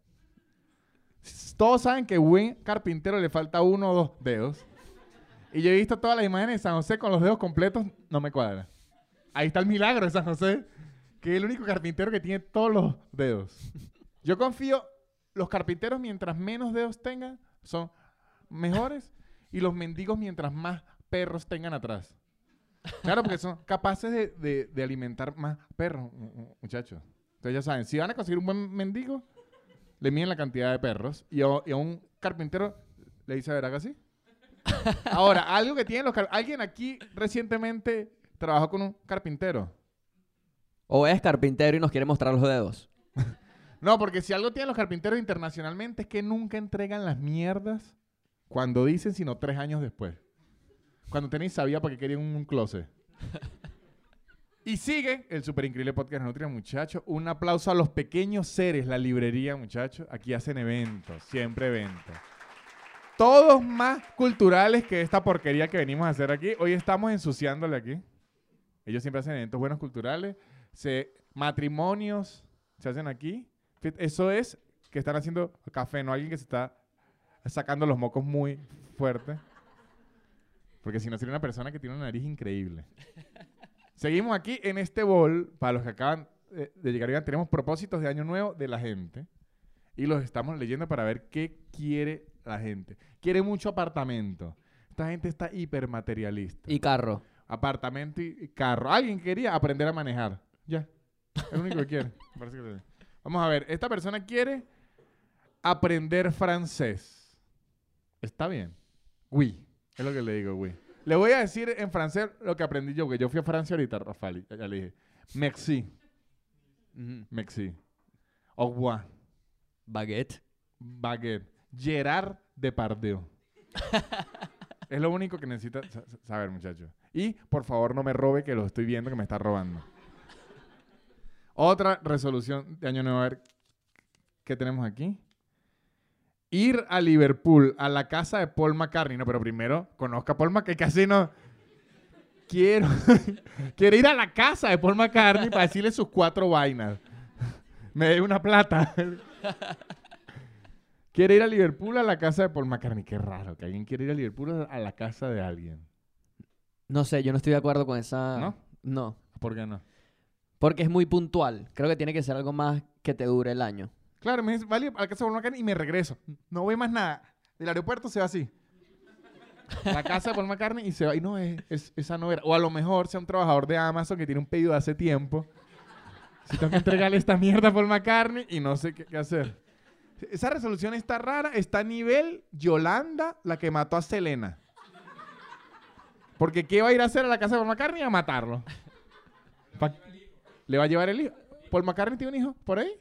Todos saben que buen carpintero le falta uno o dos dedos. Y yo he visto todas las imágenes de San José con los dedos completos, no me cuadra. Ahí está el milagro de San José, que es el único carpintero que tiene todos los dedos. Yo confío, los carpinteros mientras menos dedos tengan, son mejores. Y los mendigos mientras más perros tengan atrás. Claro, porque son capaces de, de- de alimentar más perros, mu- mu- muchachos. Ustedes ya saben, si van a conseguir un buen mendigo, le miden la cantidad de perros. Y a, y a un carpintero le dice, ¿verdad que sí? Ahora, algo que tienen los car- Alguien aquí recientemente trabajó con un carpintero. O es carpintero y nos quiere mostrar los dedos. No, porque si algo tienen los carpinteros internacionalmente es que nunca entregan las mierdas cuando dicen, sino tres años después. Cuando tenéis sabía porque querían un, closet. Y sigue el super increíble podcast Nutria, muchachos. Un aplauso a los pequeños seres, la librería, muchachos. Aquí hacen eventos, siempre eventos. Todos más culturales que esta porquería que venimos a hacer aquí. Hoy estamos ensuciándole aquí. Ellos siempre hacen eventos buenos culturales. Se, matrimonios se hacen aquí. Eso es que están haciendo café, no alguien que se está sacando los mocos muy fuerte. Porque si no sería una persona que tiene una nariz increíble. Seguimos aquí en este bol. Para los que acaban eh, de llegar, tenemos propósitos de año nuevo de la gente. Y los estamos leyendo para ver qué quiere la gente. Quiere mucho apartamento. Esta gente está hipermaterialista. Y carro. Apartamento y carro. Alguien quería aprender a manejar. Ya. Es lo único que quiere. Que. Vamos a ver. Esta persona quiere aprender francés. Está bien. Oui. Es lo que le digo, oui. Le voy a decir en francés lo que aprendí yo, porque yo fui a Francia ahorita, Rafael. Ya, le dije. Merci. Merci. Au revoir. Baguette. Baguette. Gerard Depardieu. es lo único que necesita sa- sa- saber, muchachos. Y por favor no me robe que lo estoy viendo que me está robando. Otra resolución de año nuevo. A ver, ¿qué tenemos aquí? Ir a Liverpool, a la casa de Paul McCartney. No, pero primero conozca a Paul McCartney, casi no. Quiero, quiero ir a la casa de Paul McCartney para decirle sus cuatro vainas. Me dé una plata. Quiere ir a Liverpool a la casa de Paul McCartney. Qué raro que alguien quiere ir a Liverpool a- a la casa de alguien. No sé, yo no estoy de acuerdo con esa. ¿No? No. ¿Por qué no? Porque es muy puntual. Creo que tiene que ser algo más que te dure el año. Claro, me dice, vale, a casa de Paul y me regreso. No voy más nada. Del aeropuerto se va así. A La casa de Paul McCartney y se va. Y no, es, es- esa no era. O a lo mejor sea un trabajador de Amazon que tiene un pedido de hace tiempo. Si tengo que entregarle esta mierda a Paul McCartney y no sé qué, hacer. Esa resolución está rara. Está a nivel Yolanda, la que mató a Selena. Porque ¿qué va a ir a hacer a la casa de Paul McCartney? A matarlo. ¿Le va a llevar el hijo? ¿Paul McCartney tiene un hijo por ahí?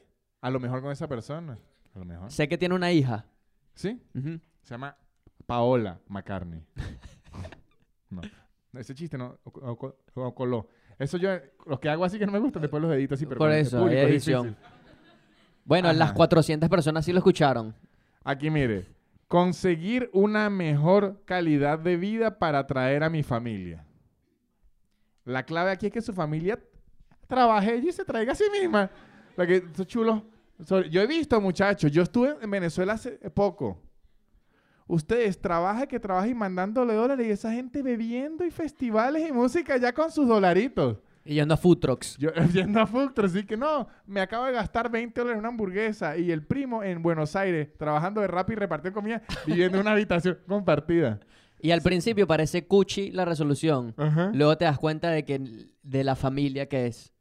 A lo mejor con esa persona. A lo mejor. Sé que tiene una hija. ¿Sí? Se llama Paola McCartney. no. Ese chiste no. o- o- coló. Eso yo, los que hago así que no me gustan, después los edito así, pero Por eso, público hay edición. Bueno, Ajá. las 400 personas sí lo escucharon. Aquí mire. Conseguir una mejor calidad de vida para atraer a mi familia. La clave aquí es que su familia trabaje y se traiga a sí misma. La que, eso es chulo. Sorry, Yo he visto, muchachos, yo estuve en Venezuela hace poco. Ustedes trabajan, que trabajen mandándole dólares y esa gente bebiendo y festivales y música ya con sus dolaritos. Y yendo a food trucks. Yo yendo a Food Truck, así que no, me acabo de gastar 20 dólares en una hamburguesa y el primo en Buenos Aires trabajando de rap y repartiendo comida viviendo en una habitación compartida. Y al principio parece cuchi la resolución. Ajá. Luego te das cuenta de que de la familia que es.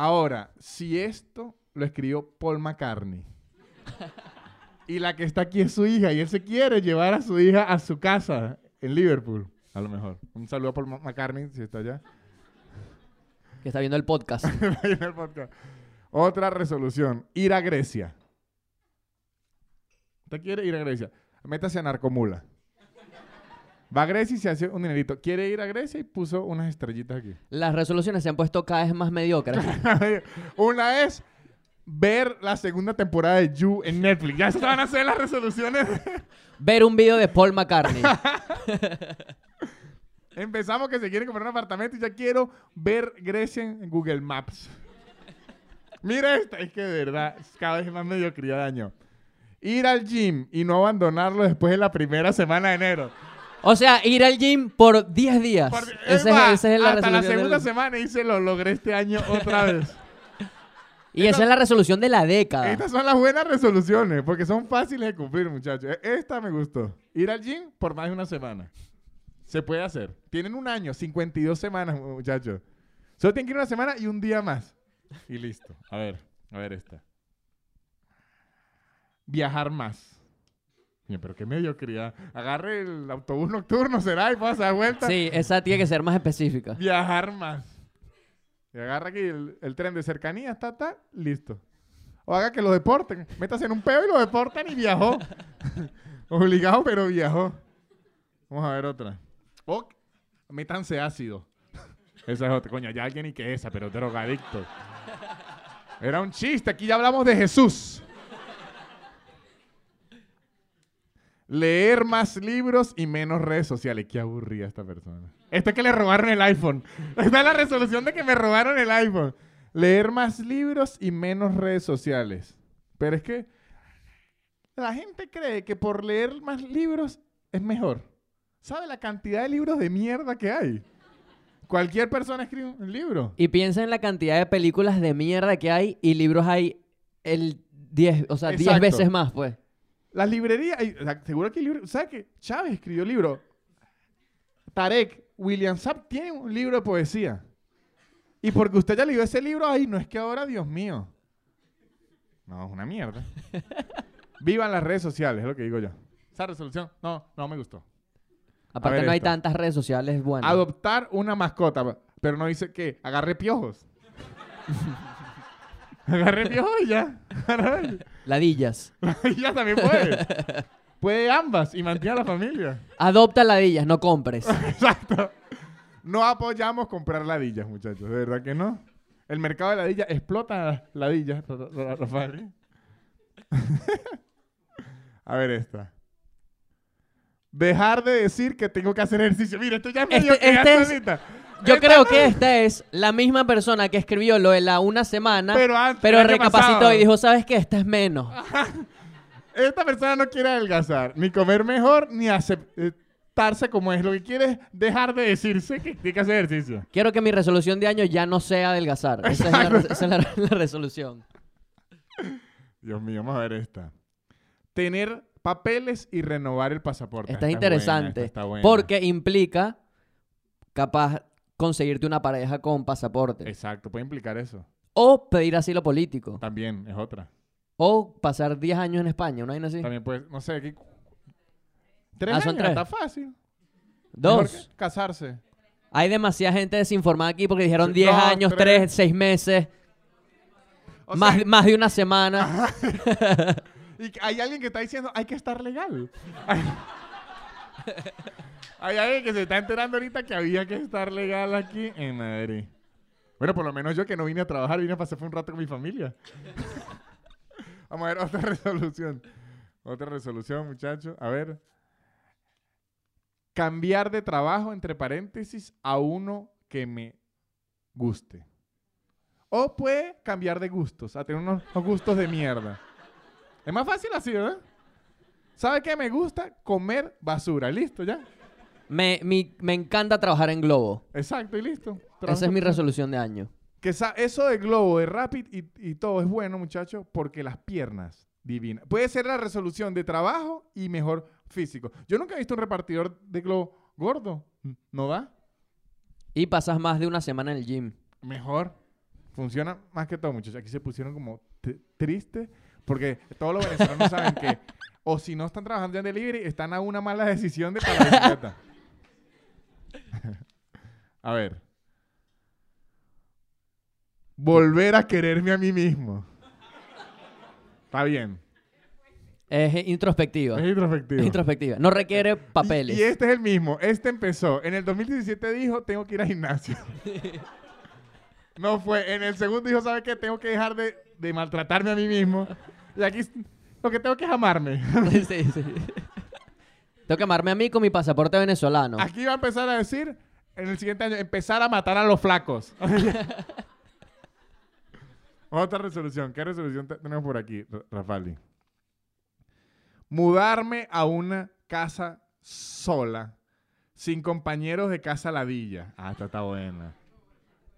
Ahora, si esto lo escribió Paul McCartney y la que está aquí es su hija y él se quiere llevar a su hija a su casa en Liverpool, a lo mejor. Un saludo a Paul McCartney si está allá. Que está viendo el podcast. El. Otra resolución, ir a Grecia. ¿Usted quiere ir a Grecia? Métase a Narcomula. Va a Grecia y se hace un dinerito. Quiere ir a Grecia y puso unas estrellitas aquí. Las resoluciones se han puesto cada vez más mediocres. Una es ver la segunda temporada de You en Netflix. Ya se van a hacer las resoluciones. Ver un video de Paul McCartney. Empezamos que se quiere comprar un apartamento y ya quiero ver Grecia en Google Maps. Mira esta, es que de verdad, cada vez más mediocridad de año. Ir al gym y no abandonarlo después de la primera semana de enero. O sea, ir al gym por 10 días. Ese es esa es la hasta la segunda del- semana hice lo logré este año otra vez. Y esa es la resolución de la década. Estas son las buenas resoluciones, porque son fáciles de cumplir, muchachos. E- Esta me gustó. Ir al gym por más de una semana. Se puede hacer. Tienen un año, 52 semanas, muchachos. Solo tienen que ir una semana y un día más. Y listo. A ver, a ver esta. Viajar más. Pero qué mediocridad. Agarre el autobús nocturno, será, y pasa dar vuelta. Sí, esa tiene que ser más específica. Viajar más. Y agarra aquí el, el tren de cercanía, está, está, listo. O haga que lo deporten. Métase en un peo y lo deportan y viajó. Obligado, pero viajó. Vamos a ver otra. O métanse ácido. Esa es otra. Coño, ya alguien y que esa, pero drogadicto. Era un chiste. Aquí ya hablamos de Jesús. Leer más libros y menos redes sociales. Qué aburrida esta persona. Esto es que le robaron el iPhone. Esta es la resolución de que me robaron el iPhone. Leer más libros y menos redes sociales. Pero es que la gente cree que por leer más libros es mejor. ¿Sabe la cantidad de libros de mierda que hay? Cualquier persona escribe un libro. Y piensa en la cantidad de películas de mierda que hay y libros hay el 10, o sea, 10 Exacto. veces más, pues. Las librerías, hay- o sea, seguro que hay libros. ¿Sabe que Chávez escribió libro? Tarek, William Sapp tiene un libro de poesía. Y porque usted ya leyó ese libro, ay, no es que ahora, Dios mío. No, es una mierda. Vivan las redes sociales, es lo que digo yo. Esa resolución, no, no me gustó. Aparte no hay tantas redes sociales buenas. Adoptar una mascota, pero no dice que agarre piojos. agarre piojos y ya. Ladillas. ya también puede. Puede ambas y mantiene a la familia. Adopta ladillas, no compres. Exacto. No apoyamos comprar ladillas, muchachos. De verdad que no. El mercado de ladillas explota ladillas, Rafael. A ver esta. Dejar de decir que tengo que hacer ejercicio. Mira, esto ya es medio Este- que este es-. Yo creo que esta es la misma persona que escribió lo de la una semana, Pero antes, recapacitó pasado. y dijo, ¿sabes qué? Esta es menos. Esta persona no quiere adelgazar, ni comer mejor, ni aceptarse como es. Lo que quiere es dejar de decirse que tiene que hacer ejercicio. Quiero que mi resolución de año ya no sea adelgazar. Esa es la, esa es la- la resolución. Dios mío, vamos a ver esta. Tener papeles y renovar el pasaporte. Esta Esta es buena, interesante. esta está buena. Porque implica capaz conseguirte una pareja con pasaporte. Exacto, puede implicar eso. O pedir asilo político. También es otra. O pasar 10 años en España, ¿no hay así? También puede, no sé, ¿qué? Tres Ah, son años, tres. está fácil. Dos. casarse. Hay demasiada gente desinformada aquí porque dijeron Sí, 10 dos, años, tres. 3, 6 meses, O más, sea, más de una semana. y hay alguien que está diciendo, hay que estar legal. Hay, hay alguien que se está enterando ahorita que había que estar legal aquí en Madrid. Bueno, por lo menos yo que no vine a trabajar, vine a pasar un rato con mi familia. Vamos a ver otra resolución. Otra resolución, muchachos. A ver. Cambiar de trabajo, entre paréntesis, a uno que me guste. O puede cambiar de gustos, a tener unos, gustos de mierda. Es más fácil así, ¿verdad? ¿Sabe qué me gusta? Comer basura. Listo, ya. Me, mi- me encanta trabajar en Globo. Exacto, y listo. Esa es mi resolución de año. Que sa- eso de globo, de rapid y, y todo es bueno, muchachos, porque las piernas divinas. Puede ser la resolución de trabajo y mejor físico. Yo nunca he visto un repartidor de globo gordo. ¿No da? Y pasas más de una semana en el gym. Mejor. Funciona más que todo, muchachos. Aquí se pusieron como t- tristes porque todos los venezolanos saben que o si no están trabajando en delivery, están a una mala decisión de pagar la bicicleta. a ver. Volver a quererme a mí mismo. Está bien. Es introspectiva. Es introspectivo. Es introspectiva. No requiere papeles. Y, y este es el mismo. Este empezó. En el 2017 dijo, tengo que ir al gimnasio. no fue. En el segundo dijo, ¿sabe qué? Tengo que dejar de, de maltratarme a mí mismo. Y aquí lo que tengo que es amarme. Sí, sí. Tengo que amarme a mí con mi pasaporte venezolano. Aquí va a empezar a decir, en el siguiente año, empezar a matar a los flacos. Otra resolución. ¿Qué resolución te- tenemos por aquí, Ra- Rafali? Mudarme a una casa sola, sin compañeros de casa ladilla. Ah, esta está buena.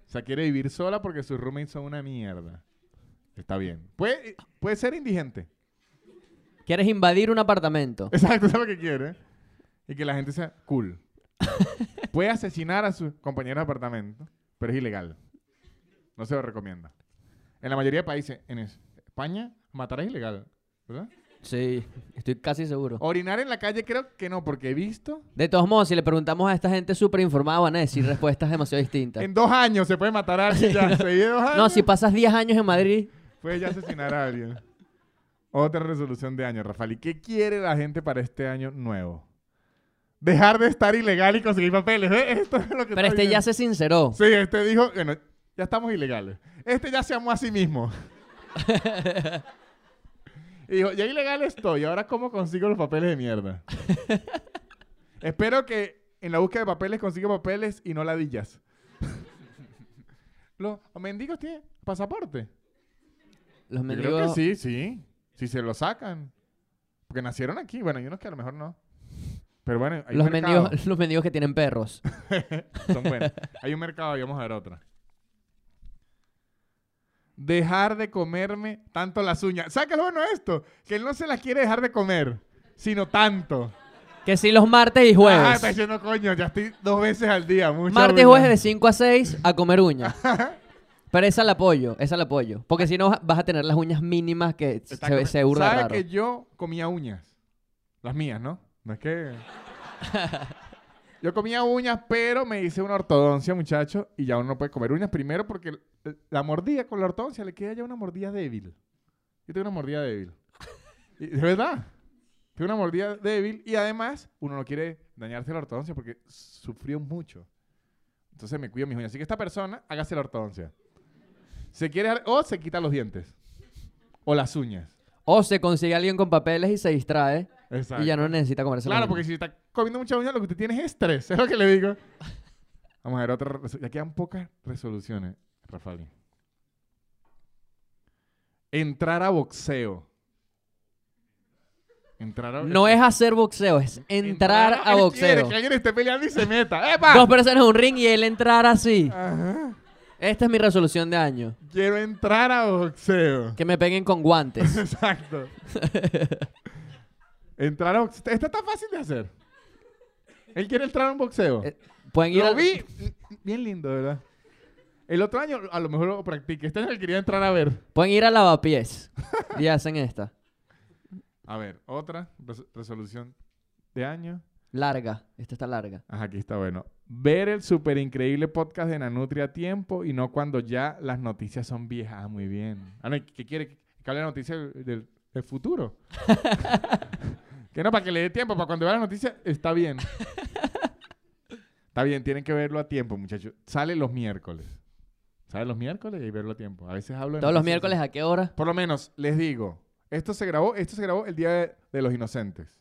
O sea, quiere vivir sola porque sus roommates son una mierda. Está bien. Puede, puede ser indigente. ¿Quieres invadir un apartamento? Exacto, eso es lo que quiere. Y que la gente sea cool. Puede asesinar a su compañero de apartamento, pero es ilegal. No se lo recomienda. En la mayoría de países, en es- España, matar es ilegal, ¿verdad? Sí, estoy casi seguro. Orinar en la calle creo que no, porque he visto. De todos modos, si le preguntamos a esta gente súper informada, van a decir respuestas demasiado distintas. En dos años se puede matar a alguien ya. Dos años, No, si pasas 10 años en Madrid, puedes ya asesinar a alguien. Otra resolución de año, Rafael. ¿Y qué quiere la gente para este año nuevo? Dejar de estar ilegal y conseguir papeles. ¿eh? Esto es lo que Pero este ya se sinceró. Sí, este dijo, bueno, ya estamos ilegales. Este ya se amó a sí mismo. y dijo, ya ilegal estoy, ahora cómo consigo los papeles de mierda. Espero que en la búsqueda de papeles consiga papeles y no ladillas. los mendigos tienen pasaporte. Los Yo mendigos. creo que sí, sí. Si se lo sacan. Porque nacieron aquí. Bueno, hay unos que a lo mejor no. Pero bueno, hay Los un mendigos, los mendigos que tienen perros. Son buenos. Hay un mercado y vamos a ver otra. Dejar de comerme tanto las uñas. ¿Sabes qué es bueno esto? Que él no se las quiere dejar de comer, sino tanto. Que sí, los martes y Ah, jueves. está diciendo, coño, ya estoy dos veces al día. mucha martes y jueves de 5 a 6 a comer uñas. Pero esa la apoyo, esa la apoyo. Porque si no vas a tener las uñas mínimas que Está se, se burla ¿Sabe raro. que yo comía uñas? Las mías, ¿no? No es que... yo comía uñas, pero me hice una ortodoncia, muchacho, y ya uno no puede comer uñas. Primero porque la mordida con la ortodoncia le queda ya una mordida débil. Yo tengo una mordida débil. Y- de verdad. Tengo una mordida débil y además uno no quiere dañarse la ortodoncia porque sufrió mucho. Entonces me cuido mis uñas. Así que esta persona, hágase la ortodoncia. Se quiere o se quita los dientes. O las uñas. O se consigue alguien con papeles y se distrae Exacto. y ya no necesita comerse Claro, porque si está comiendo mucha uña, lo que usted tiene es estrés. Es lo que le digo. Vamos a ver otra. Ya quedan pocas resoluciones, Rafael. Entrar a boxeo. Entrar a No es hacer boxeo, es entrar a quiere boxeo. que alguien esté peleando y se meta. ¡Epa! Dos personas en un ring y él entrar así. Ajá. Esta es mi resolución de año. Quiero entrar a boxeo. Que me peguen con guantes. Exacto. entrar a boxeo. Esta está fácil de hacer. Él quiere entrar a un boxeo. Eh, Pueden ir Lo al- vi bien lindo, ¿verdad? El otro año a lo mejor lo practique. Este año él quería entrar a ver. Pueden ir a lavapiés y hacen esta. A ver, otra res- resolución de año. Larga. Esta está larga. Ajá, aquí está bueno. Ver el súper increíble podcast de Nanutria a tiempo y no cuando ya las noticias son viejas. Ah, muy bien. Ah, no, ¿y ¿qué quiere? Que hable la noticia del, futuro. que no, para que le dé tiempo. Para cuando vea la noticia, está bien. está bien, tienen que verlo a tiempo, muchachos. Sale los miércoles. Sale los miércoles y verlo a tiempo. A veces hablo de Todos los miércoles, ¿a qué hora? Por lo menos, les digo, esto se grabó, esto se grabó el día de, de los inocentes.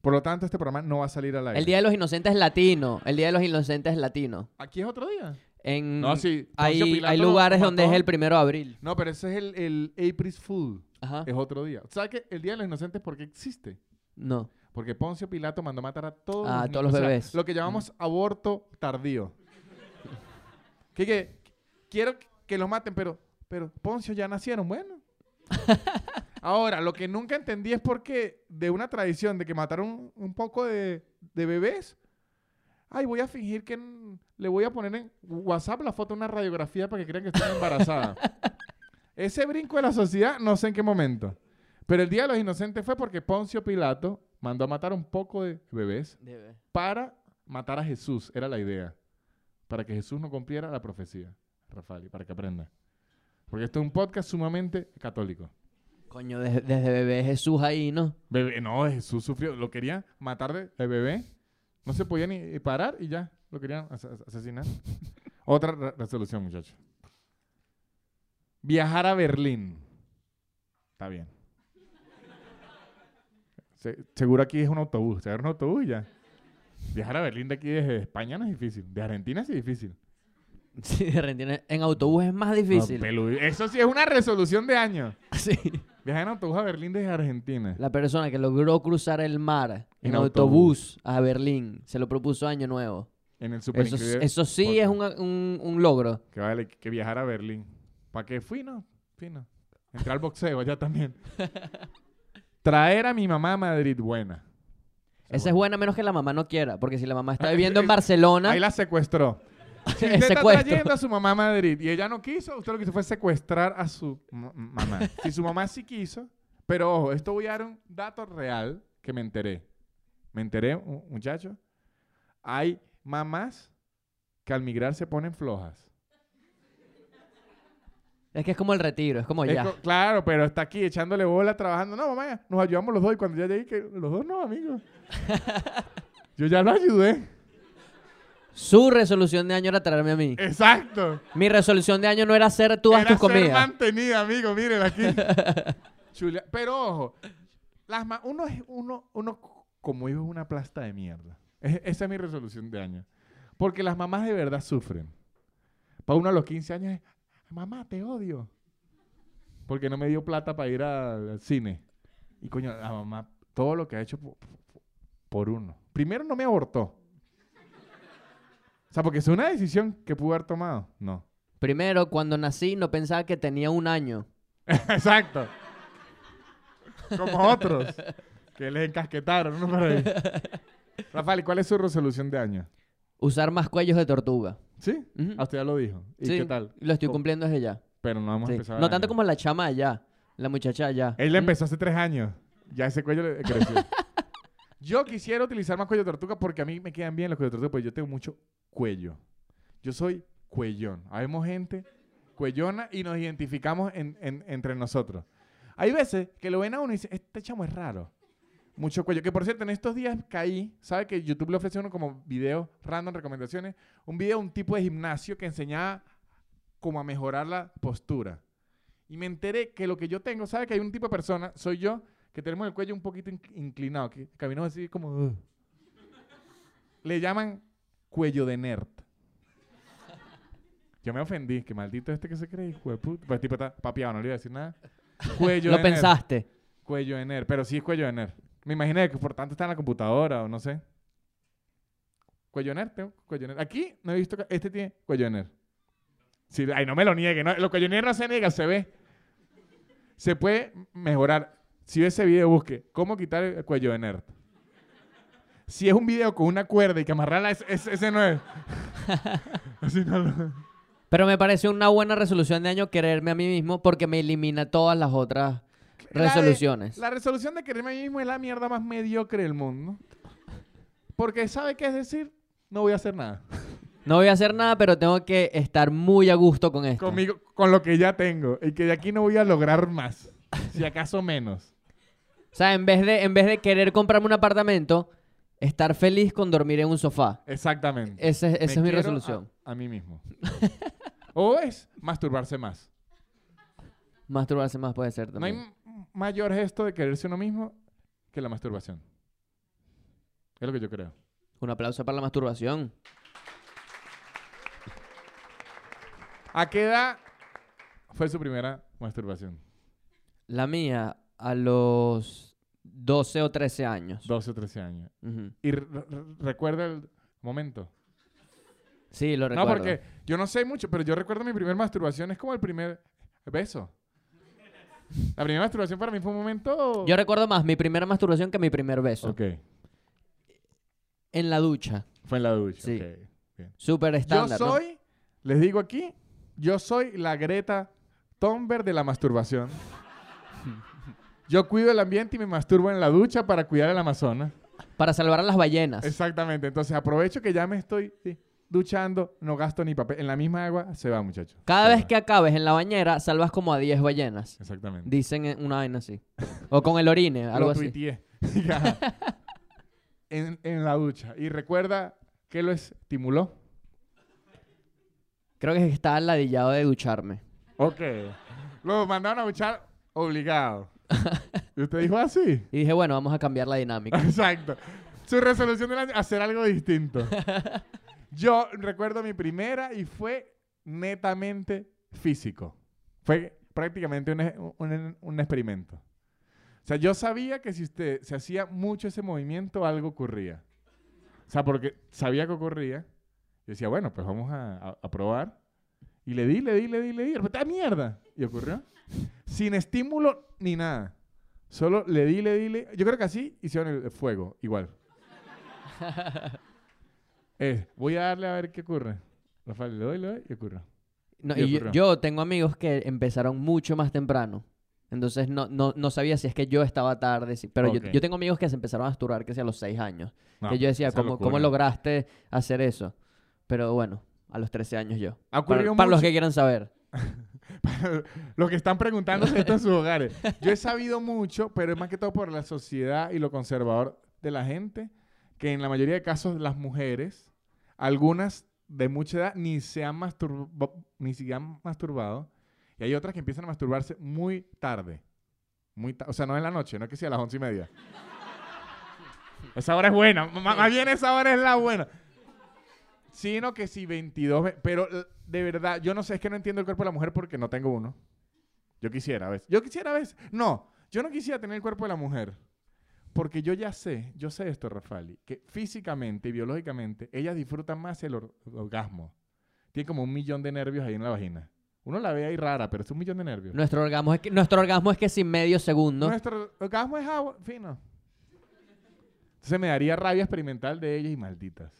Por lo tanto, este programa no va a salir al aire. El Día de los Inocentes es latino. El Día de los Inocentes es latino. Aquí es otro día. En, No, sí. Hay, hay lugares donde es el primero de abril. No, pero ese es el, el April Fool. Ajá. Es otro día. ¿Sabes que el Día de los Inocentes por qué existe? No. Porque Poncio Pilato mandó matar a todos Ah, los, todos los sea, bebés. lo que llamamos aborto tardío. que, que quiero que los maten, pero, pero Poncio ya nacieron, bueno. Ahora, lo que nunca entendí es por qué de una tradición de que mataron un, poco de, de bebés, ay, voy a fingir que le voy a poner en WhatsApp la foto de una radiografía para que crean que estoy embarazada. Ese brinco de la sociedad, no sé en qué momento. Pero el Día de los Inocentes fue porque Poncio Pilato mandó a matar un poco de bebés para matar a Jesús. Era la idea. Para que Jesús no cumpliera la profecía, Rafael, para que aprenda. Porque esto es un podcast sumamente católico. Coño, desde, desde bebé Jesús ahí, ¿no? Bebé, no, Jesús sufrió, lo querían matar de, de bebé. No se podía ni parar y ya, lo querían as- as- asesinar. Otra re- resolución, muchachos. Viajar a Berlín. Está bien. Se- seguro aquí es un autobús. Se un autobús y ya. Viajar a Berlín de aquí desde España no es difícil. De Argentina sí es difícil. Sí, de repente en autobús es más difícil. No, Eso sí es una resolución de año. Sí. Viajar en autobús a Berlín desde Argentina. La persona que logró cruzar el mar en, En autobús. a Berlín se lo propuso año nuevo. En el super Eso, sí es un, un- un logro. Que vale, que viajar a Berlín. ¿Para qué fui, no? Fino. Entré al boxeo allá también. Traer a mi mamá a Madrid, buena. Esa es buena menos que la mamá no quiera, porque si la mamá está viviendo en Barcelona, Ahí la secuestró. Si usted está trayendo a su mamá a Madrid y ella no quiso, usted lo que hizo fue secuestrar a su ma- mamá. Si su mamá sí quiso, pero ojo, esto voy a dar un dato real que me enteré. Me enteré, mu- muchacho. Hay mamás que al migrar se ponen flojas. es que es como el retiro, es como Es ya. co- claro, pero está aquí echándole bola, trabajando. No, mamá, nos ayudamos los dos. Y cuando ya llegué, que los dos no, amigos. Yo ya lo ayudé. Su resolución de año era traerme a mí. Exacto. Mi resolución de año no era hacer todas Era tus ser comidas. mantenida, amigo. Miren aquí. Pero ojo, las ma- uno, es, uno, uno como hijo es una plasta de mierda. Es- esa es mi resolución de año. Porque las mamás de verdad sufren. Para uno a los 15 años es, mamá, te odio. Porque no me dio plata para ir al, al cine. Y coño, la mamá, todo lo que ha hecho po- po- por, uno. Primero no me abortó. O sea, porque es una decisión que pudo haber tomado. No. Primero, cuando nací no pensaba que tenía un año. Exacto. Como otros que les encasquetaron, ¿no? Rafael, ¿y cuál es su resolución de año? Usar más cuellos de tortuga. ¿Sí? Ujú. A usted ya lo dijo. ¿Y Sí, qué tal? Lo estoy cumpliendo desde ya. Pero no hemos Sí. empezado. No tanto año. como la chama allá, la muchacha allá. Él Mm. empezó hace tres años. Ya ese cuello le creció. yo quisiera utilizar más cuello de tortuga porque a mí me quedan bien los cuellos de tortuga, porque yo tengo mucho cuello. Yo soy cuellón. Habemos gente cuellona y nos identificamos en- en- entre nosotros. Hay veces que lo ven a uno y dicen, este chamo es raro. Mucho cuello. Que por cierto, en estos días caí, ¿sabe que YouTube le ofrece a uno como videos random, recomendaciones? Un video de un tipo de gimnasio que enseñaba como a mejorar la postura. Y me enteré que lo que yo tengo, ¿sabe que hay un tipo de persona, soy yo, que tenemos el cuello un poquito inc- inclinado, que caminamos así como... "Ugh". Le llaman cuello de nerd. Yo me ofendí, que maldito este que se cree, hijo de puta. Pues tipo está papiado, no le iba a decir nada. Cuello Lo de nerd. pensaste. Cuello de nerd, pero sí es cuello de nerd. Me imaginé que por tanto está en la computadora o no sé. Cuello de nerd, tengo cuello de nerd. Aquí no he visto que este tiene cuello de nerd. Sí, ay, no me lo niegue, no, lo cuello de nerd no se niega, se ve. Se puede mejorar. Si ve ese video, busque cómo quitar el cuello de nerd. Si es un video con una cuerda y que amarrarla, ese, ese- ese no es. Así no lo- Pero me pareció una buena resolución de año quererme a mí mismo porque me elimina todas las otras La de- resoluciones. La resolución de quererme a mí mismo es la mierda más mediocre del mundo. Porque ¿sabe qué es decir? No voy a hacer nada. No voy a hacer nada, pero tengo que estar muy a gusto con esto. Conmigo, con lo que ya tengo. Y que de aquí no voy a lograr más. Si acaso menos. O sea, en vez de, en vez de querer comprarme un apartamento, estar feliz con dormir en un sofá. Exactamente. Ese- esa Me es mi quiero resolución. A, a mí mismo. o es masturbarse más. Masturbarse más puede ser No hay también. m- mayor gesto de quererse uno mismo que la masturbación. Es lo que yo creo. Un aplauso para la masturbación. ¿A qué edad fue su primera masturbación? La mía, a los 12 o 13 años. 12 o 13 años. ¿Y re- re- recuerda el momento? Sí, lo recuerdo. No, porque yo no sé mucho, pero yo recuerdo mi primera masturbación. Es como el primer beso. La primera masturbación para mí fue un momento... Yo recuerdo más mi primera masturbación que mi primer beso. Ok. En la ducha. Fue en la ducha. Sí. ok. Súper Yo estándar, ¿no? soy, les digo aquí, yo soy la Greta Thunberg de la masturbación. Yo cuido el ambiente y me masturbo en la ducha para cuidar el Amazonas. Para salvar a las ballenas. Exactamente. Entonces aprovecho que ya me estoy sí, duchando, no gasto ni papel. En la misma agua se va, muchachos. Cada Se vez va. que acabes en la bañera, salvas como a 10 ballenas. Exactamente. Dicen en una vaina así. O con el orine, algo lo así. tuiteé. en, en la ducha. Y recuerda que lo estimuló. Creo que estaba ladillado de ducharme. Ok. Lo mandaron a duchar obligado. y usted dijo así. Y dije, bueno, vamos a cambiar la dinámica. Exacto. Su resolución del año, hacer algo distinto. Yo recuerdo mi primera y fue netamente físico. Fue prácticamente un, e- un- un experimento. O sea, yo sabía que si usted se hacía mucho ese movimiento, algo ocurría. O sea, porque sabía que ocurría. Y decía, bueno, pues vamos a, a- a probar. Y le di, le di, le di, le di. ¡ah, mierda! Y ocurrió. Sin estímulo ni nada. Solo le di, le di, le Yo creo que así hicieron el fuego, igual. Eh, voy a darle a ver qué ocurre. Rafael, le doy, le doy y ocurre. No, Y y yo, tengo amigos que empezaron mucho más temprano. Entonces no, no, no sabía si es que yo estaba tarde. si- pero yo- yo, tengo amigos que se empezaron a masturbar que sea a los 6 años. No, que yo decía, ¿cómo. ¿cómo lograste hacer eso? Pero bueno, a los 13 años yo. Ha Para, para los que quieran saber. Los que están preguntándose esto en sus hogares. Yo he sabido mucho, pero es más que todo por la sociedad y lo conservador de la gente, que en la mayoría de casos las mujeres, algunas de mucha edad, ni se han masturbado, ni se masturbado, y hay otras que empiezan a masturbarse muy tarde. Muy ta- o sea, no en la noche, no es que sea a las once y media. esa hora es buena, m- más bien esa hora es la buena. Sino que si 22, ve- pero de verdad, yo no sé, es que no entiendo el cuerpo de la mujer porque no tengo uno. Yo quisiera a veces. Yo quisiera a veces. No, yo no quisiera tener el cuerpo de la mujer. Porque yo ya sé, yo sé esto, Rafali, que físicamente y biológicamente ellas disfrutan más el or- orgasmo. Tiene como un millón de nervios ahí en la vagina. Uno la ve ahí rara, pero es un millón de nervios. Nuestro orgasmo es que, nuestro orgasmo es que sin medio segundo. Nuestro orgasmo es agua, fino. Entonces me daría rabia experimental de ellas y malditas.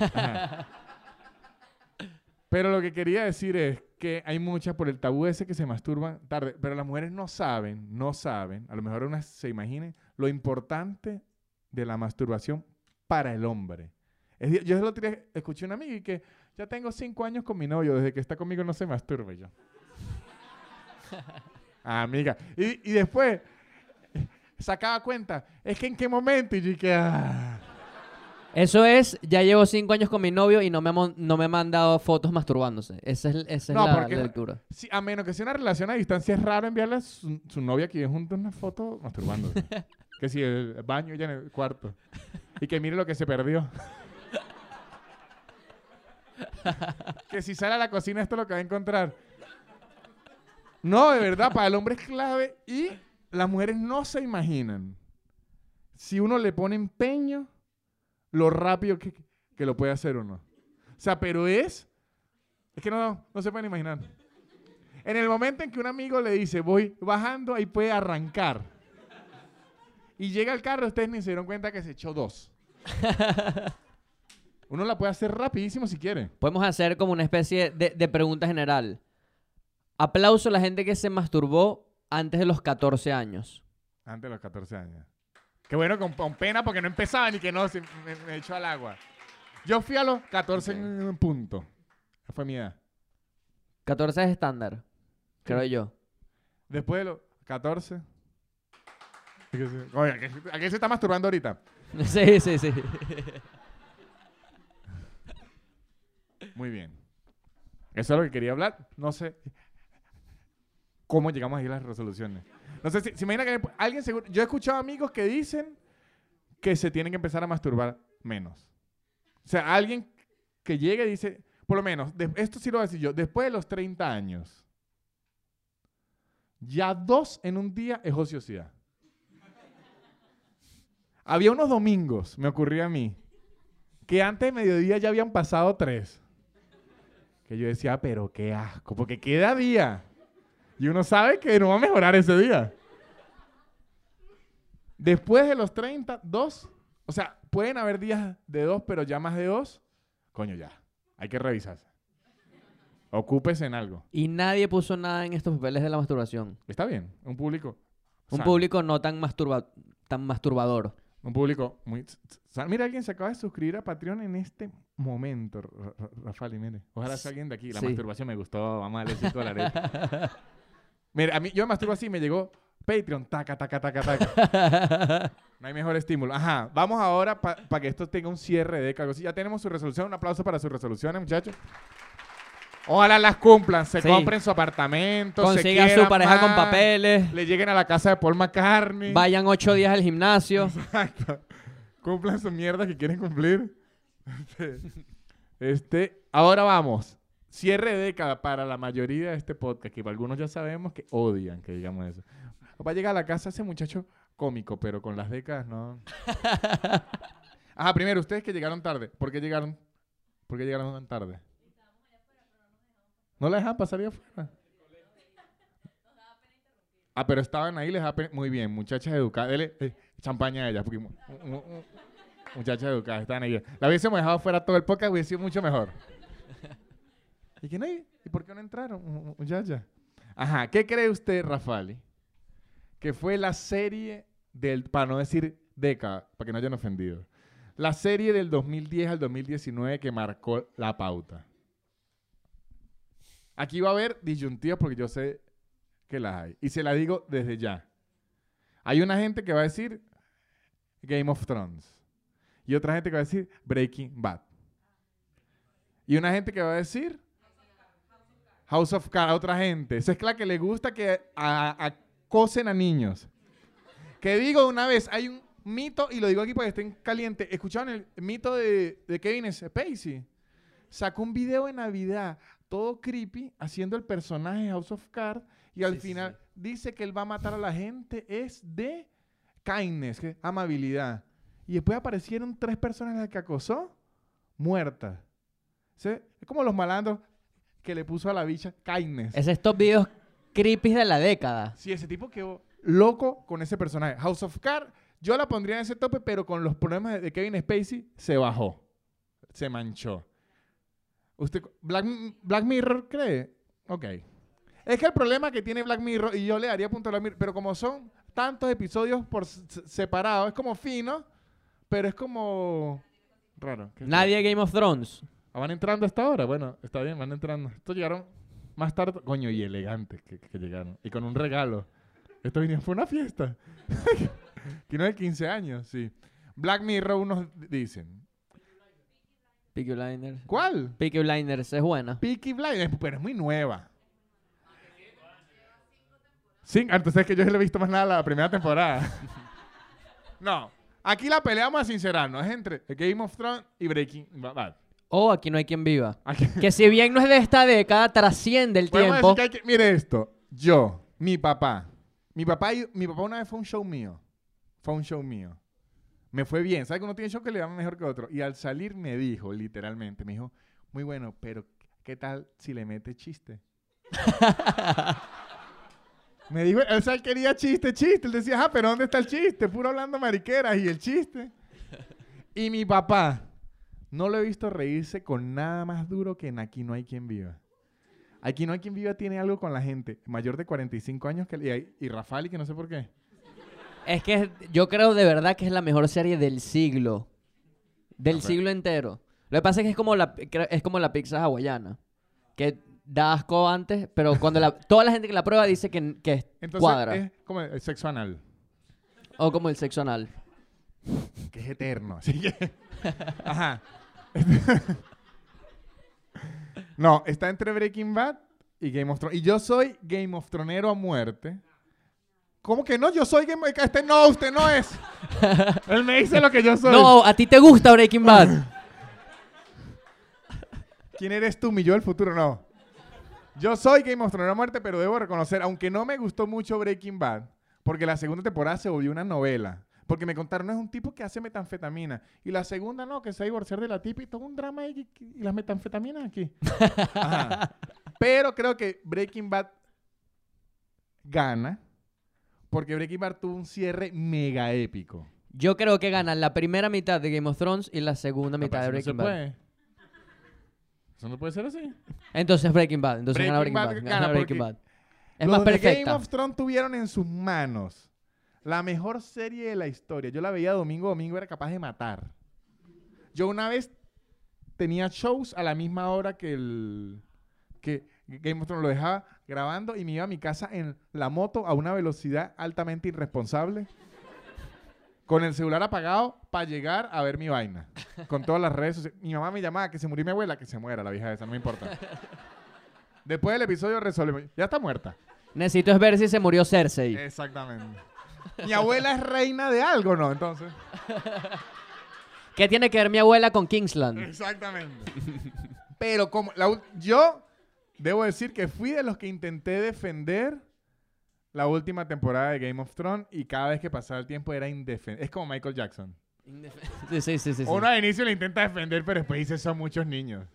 Ajá. Pero lo que quería decir es que hay muchas por el tabú ese que se masturban tarde, pero las mujeres no saben, no saben, a lo mejor unas se imaginen lo importante de la masturbación para el hombre. Es yo día escuché a una amiga y que ya tengo cinco años con mi novio, desde que está conmigo no se masturba yo. Ah, amiga. Y, y después sacaba cuenta, es que en qué momento y yo que ah. Eso es, ya llevo cinco años con mi novio y no me, mon- no me ha mandado fotos masturbándose. Esa es, esa es No, la, porque- la lectura. Sí, a menos que sea una relación a distancia, es raro enviarle a su, su novia que vive junto una foto masturbándose. que si el baño ella en el cuarto. Y que mire lo que se perdió. que si sale a la cocina esto es lo que va a encontrar. No, de verdad, para el hombre es clave y las mujeres no se imaginan. Si uno le pone empeño, lo rápido que, que lo puede hacer uno. O sea, pero es... Es que no, no se pueden imaginar. En el momento en que un amigo le dice, voy bajando, ahí puede arrancar. Y llega al carro, ustedes ni se dieron cuenta que se echó dos. Uno la puede hacer rapidísimo si quiere. Podemos hacer como una especie de, de pregunta general. Aplauso a la gente que se masturbó antes de los 14 años. Antes de los 14 años. Qué bueno, con, con pena porque no empezaba ni que no, se me, me echó al agua. Yo fui a los 14 en punto. Esa fue mi edad. 14 es estándar, creo yo. Después de los 14... ¿A qué se- Oye, ¿a qué se- ¿a qué se está masturbando ahorita? Sí, sí, sí. Muy bien. Eso es lo que quería hablar. No sé cómo llegamos ahí a las resoluciones. No sé si se imagina que alguien seguro. Yo he escuchado amigos que dicen que se tienen que empezar a masturbar menos. O sea, alguien que llegue y dice, por lo menos, esto sí lo voy a decir yo, después de los 30 años, ya dos en un día es ociosidad. Había unos domingos, me ocurría a mí, que antes de mediodía ya habían pasado tres. Que yo decía, pero qué asco, porque queda día. Y uno sabe que no va a mejorar ese día. Después de los 30, dos. O sea, pueden haber días de dos, pero ya más de dos. Coño, ya. Hay que revisarse. Ocúpese en algo. Y nadie puso nada en estos papeles de la masturbación. Está bien. Un público. Un sano. público no tan, masturba tan masturbador. Un público muy... sano. Mira, alguien se acaba de suscribir a Patreon en este momento, Ra- Rafael, y mire. Ojalá sea alguien de aquí. La Sí. masturbación me gustó. Vamos a darle 5 dólares. Mira, a mí, yo me masturbo así, me llegó Patreon, taca, taca, taca, taca. No hay mejor estímulo. Ajá, vamos ahora para que esto tenga un cierre de década. Ya tenemos su resolución. Un aplauso para sus resoluciones, muchachos. Ojalá las cumplan. Se Sí. compren su apartamento. se Consiga su pareja con papeles. Le lleguen a la casa de Paul McCartney. Vayan ocho días al gimnasio. Exacto. Cumplan su mierda que quieren cumplir. Este, ahora vamos. Cierre de década para la mayoría de este podcast, que algunos ya sabemos que odian que digamos eso. Va a llegar a la casa ese muchacho cómico, pero con las décadas no. Ajá, primero, ustedes que llegaron tarde. ¿Por qué llegaron? ¿Por qué llegaron tan tarde? ¿No la dejaban pasar ahí afuera? Ah, pero estaban ahí, les da. Muy bien, muchachas educadas. Dele eh, champaña a ellas. Porque, mu- mu- mu- muchachas educadas, estaban ahí. La hubiésemos dejado fuera todo el podcast, hubiese sido mucho mejor. ¿Y? ¿Y por qué no entraron? Mu- mu- Muchachas. Ajá, ¿qué cree usted, Rafali? Que fue la serie del, para no decir década, para que no hayan ofendido, la serie del 2010 al 2019 que marcó la pauta. Aquí va a haber disyuntivas porque yo sé que las hay. Y se la digo desde ya. Hay una gente que va a decir Game of Thrones. Y otra gente que va a decir Breaking Bad. Y una gente que va a decir House of Cards. Otra gente. Esa es la que le gusta que a- acosen a niños. Que digo una vez, hay un mito, y lo digo aquí porque estén caliente. ¿Escucharon el mito de, de Kevin Spacey? Sacó un video de Navidad, todo creepy, haciendo el personaje House of Cards, y al Sí, final sí. dice que él va a matar a la gente, es de kindness, que es amabilidad. Y después aparecieron tres personas a las que acosó, muertas. ¿Sí? Es como los malandros que le puso a la bicha kindness. Es estos videos creepy de la década. Sí, ese tipo quedó loco con ese personaje. House of Cards, yo la pondría en ese tope, pero con los problemas de- Kevin Spacey se bajó. Se manchó. ¿Usted, Black, Black Mirror cree? Ok. Es que el problema que tiene Black Mirror, y yo le daría punto a Black Mirror, pero como son tantos episodios por separado, es como fino, pero es como raro. ¿Qué es Nadie Game of Thrones. Ah, ¿Van entrando a esta hora? Bueno, está bien, van entrando. Estos llegaron más tarde, coño, y elegantes que, que llegaron. Y con un regalo. Esto vinieron, fue una fiesta. que no de 15 años, sí. Black Mirror, unos dicen. Peaky Blinders. ¿Cuál? Peaky Blinders es buena. Peaky Blinders, pero es muy nueva. Sí, entonces es que yo no he visto más nada la primera temporada. no, aquí la pelea vamos a sincerarnos. Es entre Game of Thrones y Breaking Bad. O Aquí no hay quien viva. Aquí- Que si bien no es de esta década, trasciende el Podemos tiempo. decir que hay que- mire esto. Yo, mi papá. Mi papá, y- mi papá una vez fue a un show mío. Fue a un show mío. Me fue bien. ¿Sabes que uno tiene show que le va mejor que otro? Y al salir me dijo, literalmente, me dijo, muy bueno, pero ¿qué tal si le mete chiste? me dijo, o sea, él quería chiste, chiste. Él decía, ah, pero ¿dónde está el chiste? Puro hablando mariqueras y el chiste. y mi papá, no lo he visto reírse con nada más duro que en Aquí no hay quien viva. Aquí no hay quien viva tiene algo con la gente mayor de 45 años que, y, y Rafali que no sé por qué. Es que es- yo creo de verdad que es la mejor serie del siglo. Del siglo entero. Lo que pasa es que es como la, es como la pizza hawaiana. Que da asco antes, pero cuando la, toda la gente que la prueba dice que, que Entonces cuadra. es como el sexo anal, O como el sexo anal. que es eterno. Así que, ajá. no, está entre Breaking Bad y Game of Thrones. Y yo soy Game of Thronero a muerte. ¿Cómo que no? Yo soy Game of Este no, usted no es. Él me dice lo que yo soy. No, a ti te gusta Breaking Bad. ¿Quién eres tú, mi yo del futuro? No. Yo soy Game of Thrones a muerte, pero debo reconocer, aunque no me gustó mucho Breaking Bad, porque la segunda temporada se volvió una novela. Porque me contaron, no es un tipo que hace metanfetamina. Y la segunda, no, que se va a divorciar de la tipa y todo un drama ahí, y, y las metanfetaminas aquí. Ajá. Pero creo que Breaking Bad gana, porque Breaking Bad tuvo un cierre mega épico. Yo creo que ganan la primera mitad de Game of Thrones y la segunda mitad de Breaking no se Bad. puede. Eso no puede ser así. Entonces Breaking Bad. Entonces gana Breaking Bad Bad. gana Breaking Bad. Es Los más de. Game of Thrones tuvieron en sus manos la mejor serie de la historia. Yo la veía domingo a domingo, era capaz de matar. Yo una vez tenía shows a la misma hora que el que Game of Thrones lo dejaba grabando y me iba a mi casa en la moto a una velocidad altamente irresponsable. Con el celular apagado para llegar a ver mi vaina. Con todas las redes sociales. Mi mamá me llamaba que se murió mi abuela, que se muera la vieja esa, no me importa. Después del episodio resolvemos. Ya está muerta. Necesito es ver si se murió Cersei. Exactamente. Mi abuela es reina de algo, ¿no? Entonces. ¿Qué tiene que ver mi abuela con Kingsland? Exactamente. Pero como la yo debo decir que fui de los que intenté defender la última temporada de Game of Thrones y cada vez que pasaba el tiempo era indefendible. Es como Michael Jackson. Sí, sí, sí, sí. Uno al inicio le intenta defender, pero después dice son muchos niños.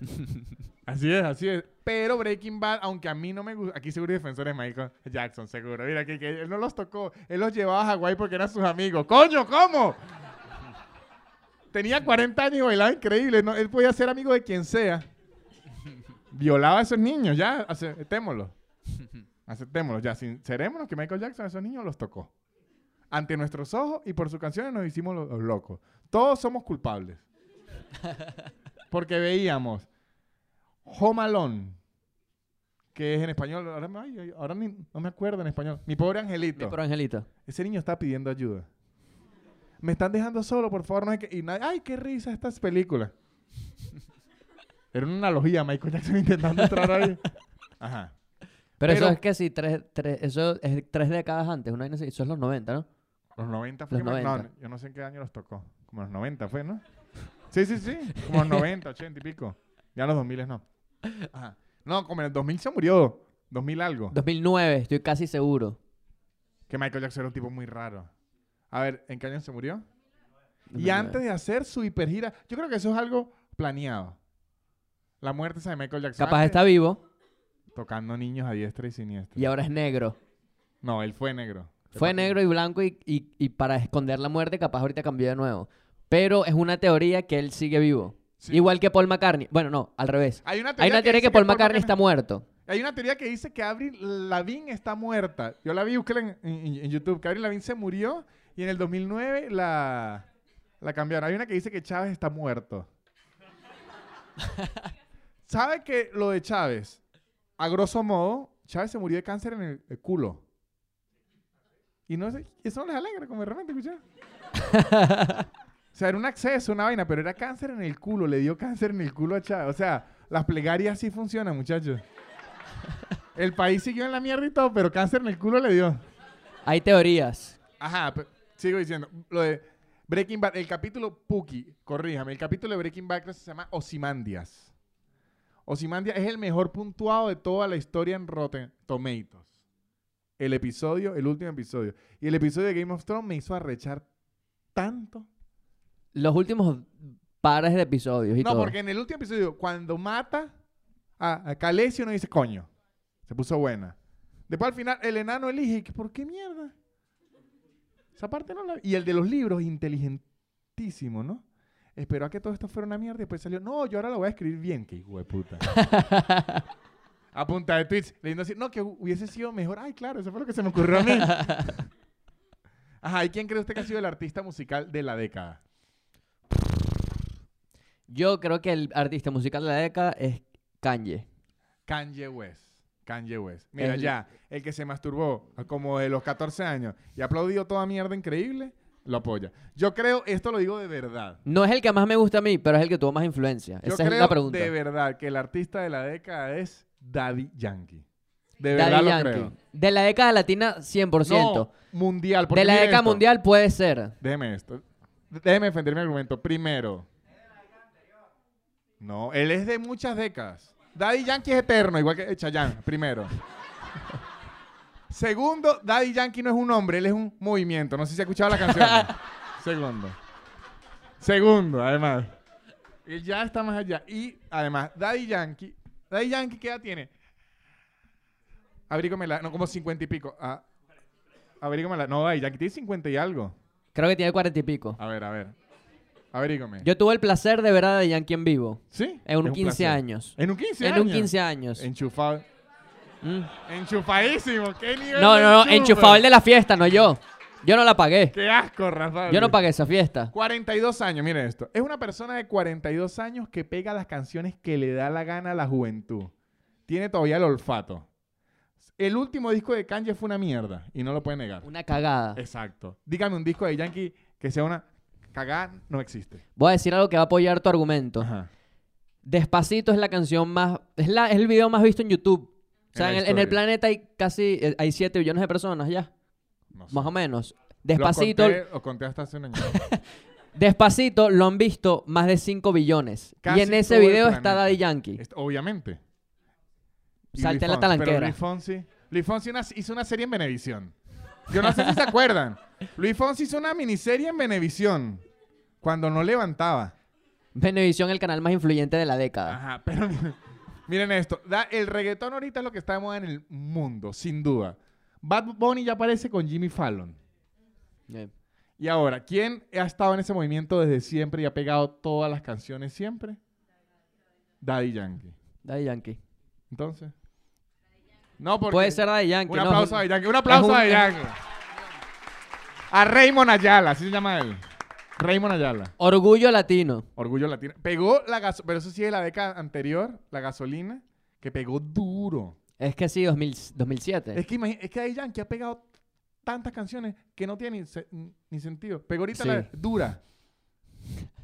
así es, así es. Pero Breaking Bad, aunque a mí no me gusta, aquí seguro hay defensores de Michael Jackson, seguro. Mira, que, que él no los tocó, él los llevaba a Hawái porque eran sus amigos. ¡Coño, cómo! Tenía 40 años y bailaba increíble. ¿no? Él podía ser amigo de quien sea. Violaba a esos niños, ya, aceptémoslo. Aceptémoslo, ya, sincerémonos que Michael Jackson a esos niños los tocó. Ante nuestros ojos y por sus canciones nos hicimos los, los locos. Todos somos culpables. Porque veíamos Home Alone, que es en español, ahora, me- ay, ay, ahora ni- no me acuerdo en español. Mi pobre Mi angelito. pro angelito. Ese niño está pidiendo ayuda. me están dejando solo, por favor, no hay que... Y nadie, ay, qué risa estas películas. Era una analogía, Michael Jackson intentando entrar ahí. Ajá. Pero, eso es que sí, tres, tres, eso es tres décadas antes, una. Eso es los 90, ¿no? Los 90 fue Los que me- no, 90. yo no sé en qué año los tocó. Como los 90 fue, ¿no? Sí, sí, sí. Como los 90, 80 y pico. Ya los 2000 no. Ajá. No, como en el 2000 se murió. 2000 algo. 2009, estoy casi seguro. Que Michael Jackson era un tipo muy raro. A ver, ¿en qué año se murió? Y 2009. antes de hacer su hipergira, yo creo que eso es algo planeado. La muerte esa de Michael Jackson. Capaz está vivo Tocando niños a diestra y siniestra. y ahora es negro. No, él fue negro. Fue negro y blanco y, y- y para esconder la muerte capaz ahorita cambió de nuevo. Pero es una teoría que él sigue vivo. Sí. Igual que Paul McCartney. Bueno, no, al revés. Hay una Hay teoría, una teoría que, Paul McCartney está muerto. Hay una teoría que dice que Avril Lavigne está muerta. Yo la vi, búsquela en, en- en YouTube. Que Avril Lavigne se murió y en el 2009 la, la cambiaron. Hay una que dice que Chávez está muerto. ¿Sabe que lo de Chávez? A grosso modo, Chávez se murió de cáncer en el, el culo. Y no sé, eso no les alegra, como de repente, escuché. o sea, era un acceso, una vaina, pero era cáncer en el culo. Le dio cáncer en el culo a Chávez. O sea, las plegarias sí funcionan, muchachos. El país siguió en la mierda y todo, pero cáncer en el culo le dio. Hay teorías. Ajá, pe- sigo diciendo. Lo de Breaking Bad, el capítulo Puki, corríjame, el capítulo de Breaking Bad se llama Osimandias. Osimandias es el mejor puntuado de toda la historia en Rotten Tomatoes. El episodio, el último episodio. Y el episodio de Game of Thrones me hizo arrechar tanto. Los últimos pares de episodios y No, todo. porque en el último episodio, cuando mata a, a Khaleesi, uno dice, coño, se puso buena. Después al final, el enano elige, que, ¿por qué mierda? Esa parte no la. Y el de los libros, inteligentísimo, ¿no? Esperó a que todo esto fuera una mierda y después salió, no, yo ahora lo voy a escribir bien, que hijo de puta. a punta de tweets, leyendo así, no, que hubiese sido mejor. Ay, claro, eso fue lo que se me ocurrió a mí. Ajá, ¿y quién cree usted que ha sido el artista musical de la década? Yo creo que el artista musical de la década es Kanye. Kanye West. Kanye West. Mira, El- ya, el que se masturbó como de los 14 años y aplaudió toda mierda increíble, lo apoya. Yo creo, esto lo digo de verdad. No es el que más me gusta a mí, pero es el que tuvo más influencia. Yo Esa es creo la pregunta. de verdad que el artista de la década es Daddy Yankee. De Daddy verdad lo creo. De la década latina, 100%. No, mundial. porque de la década esto. mundial puede ser. Déjeme esto. Déjeme defender mi argumento. Primero. No, él es de muchas décadas. Daddy Yankee es eterno, igual que Chayanne, primero. Segundo, Daddy Yankee no es un hombre, él es un movimiento. No sé si ha escuchado la canción. Segundo. Segundo, además. Él ya está más allá. Y además, Daddy Yankee. Daddy Yankee, ¿qué edad tiene? Abrígomela. No, como cincuenta y pico. Ah, abrígomela. No, Daddy Yankee tiene cincuenta y algo. Creo que tiene cuarenta y pico. A ver, a ver. Averígame. Yo tuve el placer de ver a de Yankee en vivo. ¿Sí? En un Es 15 placer. años. ¿En un 15 En años? un 15 años. Enchufado. Mm. Enchufadísimo. ¿Qué nivel No, no, no. Enchufado el de la fiesta, no yo. Yo no la pagué. Qué asco, Rafael. Yo no pagué esa fiesta. 42 años, miren esto. Es una persona de 42 años que pega las canciones que le da la gana a la juventud. Tiene todavía el olfato. El último disco de Kanye fue una mierda y no lo puede negar. Una cagada. Exacto. Dígame un disco de Yankee que sea una no existe. Voy a decir algo que va a apoyar tu argumento. Ajá. Despacito es la canción más... Es, la, es el video más visto en YouTube. O sea, En en, el, en planeta hay casi... eh, Hay 7 billones de personas ya. No sé. Más o menos. Despacito... conté, lo conté hasta hace un año. Despacito lo han visto más de 5 billones. Casi y en ese video está. Daddy Yankee. Obviamente. Salte Luis la Pero talanquera. Luis Fonsi, Luis Fonsi una- hizo una serie en Venevisión. Yo no sé si se acuerdan. Luis Fonsi hizo una miniserie en Venevisión. Cuando no levantaba. Venevisión, el canal más influyente de la década. Ajá, pero miren esto. Da- el reggaetón ahorita es lo que está de moda en el mundo, sin duda. Bad Bunny ya aparece con Jimmy Fallon. Eh, Y ahora, ¿quién ha estado en ese movimiento desde siempre y ha pegado todas las canciones siempre? Daddy Yankee. Daddy Yankee. Entonces. No, porque. Puede ser Daddy Yankee. Un ¿no? aplauso a Daddy Yankee. Un aplauso un- a Daddy Yankee. A Raymond Ayala, así se llama él. Raymond Ayala. Orgullo latino. Orgullo latino. Pegó la gasolina, pero eso sí de la década anterior, la gasolina, que pegó duro. Es que sí, 2000 2007. Es que imagínate, es que Daddy Yankee ha pegado tantas canciones que no tienen ni, se- ni sentido. Pegó ahorita Sí. la Dura.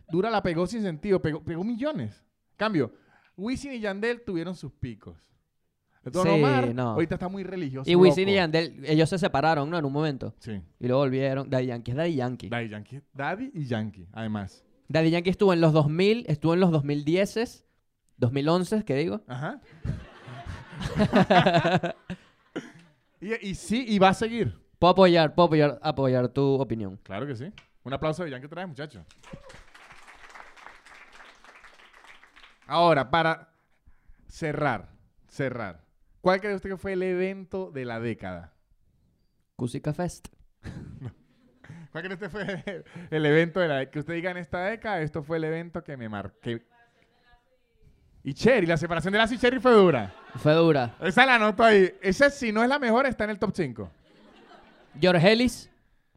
Dura la pegó sin sentido, pegó, pegó millones. Cambio, Wisin y Yandel tuvieron sus picos. Don Sí, Omar no. ahorita está muy religioso. Y Wisin y. Yandel, ellos se separaron, ¿no? En un momento. Sí. Y luego volvieron. Daddy Yankee es Daddy Yankee. Daddy Yankee. Daddy y Yankee, además. Daddy Yankee estuvo en los 2000, estuvo en los 2010, 2011, ¿qué digo? Ajá. y, y sí, y va a seguir. Puedo apoyar, puedo apoyar, apoyar tu opinión. Claro que sí. Un aplauso de Yankee otra vez, muchachos. Ahora, para cerrar, cerrar. ¿Cuál cree usted que fue el evento de la década? Cusica Fest. ¿Cuál cree usted fue el evento de la década? Que usted diga en esta década, esto fue el evento que me marqué. Y Cherry, la separación de Lazo y Cherry fue dura. Fue dura. Esa la anoto ahí. Esa, si no es la mejor, está en el top 5. George Ellis,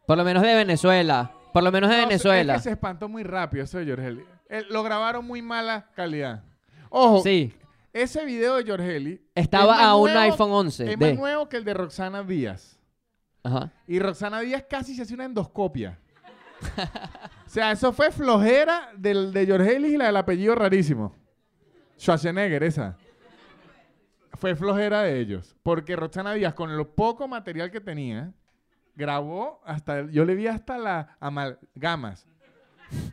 por lo menos de Venezuela. Por lo menos de No, Venezuela. Es que se espantó muy rápido eso de George Eli. Él- Lo grabaron muy mala calidad. Ojo, Sí, ese video de George Eli estaba a un nuevo- iPhone 11. Es de- más nuevo que el de Roxana Díaz. Ajá. Y Roxana Díaz casi se hace una endoscopia. o sea, eso fue flojera del de George Eli y la del apellido rarísimo. Schwarzenegger, esa. Fue flojera de ellos. Porque Roxana Díaz, con lo poco material que tenía, grabó hasta. Yo le vi hasta las amalgamas. Voy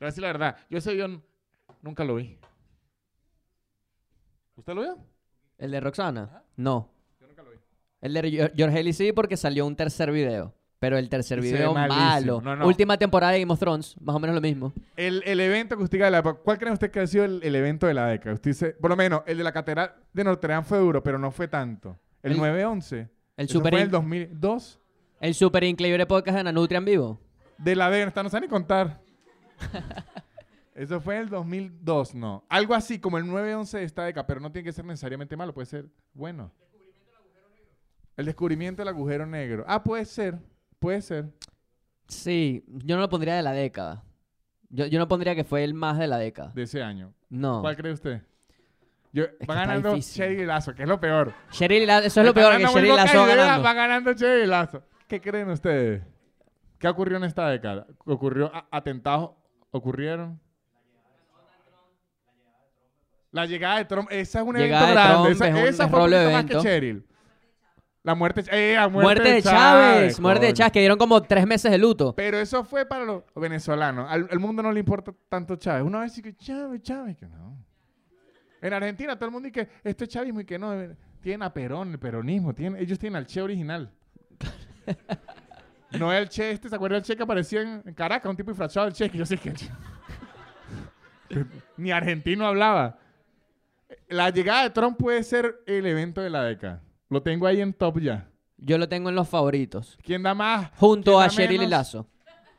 a decir la verdad. Yo ese video nunca lo vi. ¿Usted lo vio? ¿El de Roxana? No. Yo nunca lo vi. El de George Ellis sí, porque salió un tercer video. Pero el tercer Ese video malo. No, no. Última temporada de Game of Thrones, más o menos lo mismo. El, el evento que usted diga de la época, ¿cuál cree usted que ha sido el, el evento de la década? Usted dice, por lo menos, el de la catedral de Notre Dame fue duro, pero no fue tanto. El, El- 9-11. El eso super, fue en el 2002. el super increíble podcast de Nanutria en vivo. De la década, esta no sabe ni contar. Eso fue en el 2002, no. Algo así como el 9-11 de esta década, pero no tiene que ser necesariamente malo, puede ser bueno. El descubrimiento del agujero negro. Ah, puede ser, puede ser. Sí, yo no lo pondría de la década. Yo, yo no pondría que fue el más de la década. De ese año. No. ¿Cuál cree usted? Yo, va está ganando. Sherry Lazo, que es lo peor. Cheryl Lazo, eso es lo Está peor, que poca Lazo va ganando. Va ganando Cherry Lazo. ¿Qué creen ustedes? ¿Qué ocurrió en esta década? ¿Ocurrió atentados? ¿Ocurrieron? La llegada de Trump. Esa es un Llegada evento de grande. Trump esa es un esa fue un poquito más que evento. Cheryl. La muerte, eh, la muerte, Muerte de Chávez, muerte de. Chávez, que dieron como tres meses de luto. Pero eso fue para los venezolanos. Al, al mundo no le importa tanto Chávez. Una vez sí que Chávez, Chávez, que no. En Argentina todo el mundo dice que esto es chavismo y que no. Tienen a Perón, el peronismo. Tienen, ellos tienen al Che original. no el Che este, ¿se acuerda del Che que aparecía en, en Caracas? Un tipo disfrazado del Che, que yo sé que... Ni argentino hablaba. La llegada de Trump puede ser el evento de la década. Lo tengo ahí en top ya. Yo lo tengo en los favoritos. ¿Quién da más? Junto ¿Quién a Cheryl menos? Lazo.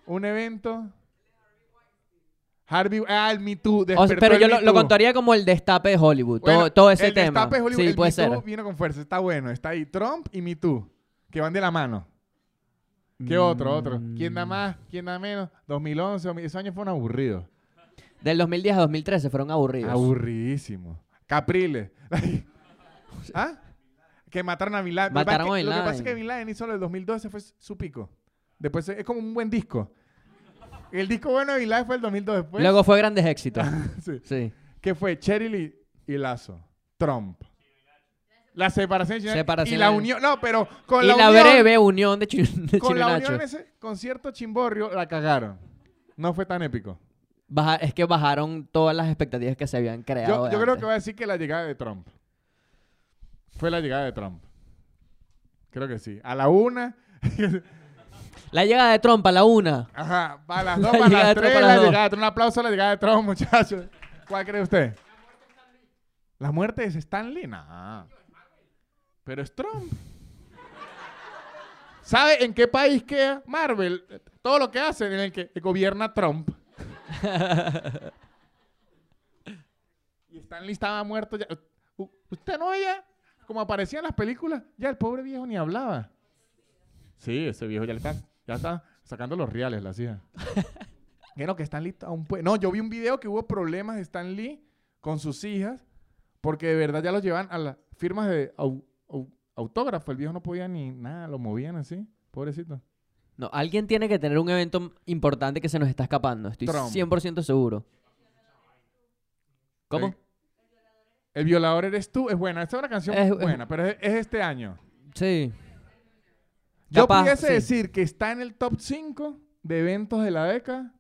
un evento. Harvey, ah, el Me Too. O sea, despertó pero el yo Me lo, contaría como el destape de Hollywood. Bueno, todo, todo ese el tema. destape de Hollywood, sí, el puede Me ser. Too vino con fuerza, está bueno. Está ahí Trump y Me Too, que van de la mano. ¿Qué otro, otro? ¿Quién da Mm. más? ¿Quién da menos? 2011, 2000, esos años fueron aburridos. Del 2010 a 2013 fueron aburridos. Aburridísimos. Capriles. ¿Ah? Que mataron a Bin Laden. Mataron a Bin Lo que pasa es que Laden. Bin Laden hizo del 2012 fue su pico. Después es como un buen disco. El disco bueno de Bin Laden fue el 2002 después. Luego fue grandes éxitos. Sí. sí. que fue Cheryl y, Lazo. Trump. La separación, de Separación y la unión. No, pero con y la, la, unión, breve unión de, Chi- de con Chino la Nacho. unión en ese concierto chimborrio la cagaron. No fue tan épico. Baja- es que bajaron todas las expectativas que se habían creado. Yo, creo que va a decir que la llegada de Trump. Fue la llegada de Trump. Creo que sí. A la una. La llegada de Trump a la una. Ajá. Para las dos, La para llegada las tres, a la dos. llegada de Trump. Un aplauso a la llegada de Trump, muchachos. ¿Cuál cree usted? ¿La muerte de Stanley? No. Pero es Trump. ¿Sabe en qué país queda Marvel? Todo lo que hacen en el que gobierna Trump. Y Stanley estaba muerto ya. U- ¿Usted no veía como aparecía en las películas? Ya el pobre viejo ni hablaba. Sí, ese viejo ya le está, ya está sacando los reales, la hacía. Que no, que Stan Lee aún puede- No, yo vi un video que hubo problemas de Stan Lee con sus hijas porque de verdad ya los llevan a las firmas de au- au- autógrafo. El viejo no podía ni nada, lo movían así. Pobrecito. No, alguien tiene que tener un evento importante que se nos está escapando. Estoy Trump. 100% seguro. ¿Cómo? El, El violador eres tú. Es buena. Esta es una canción Es- es- buena, pero es, es este año. Sí. Yo Capaz, pudiese sí. decir que está en el top 5 de eventos de la década.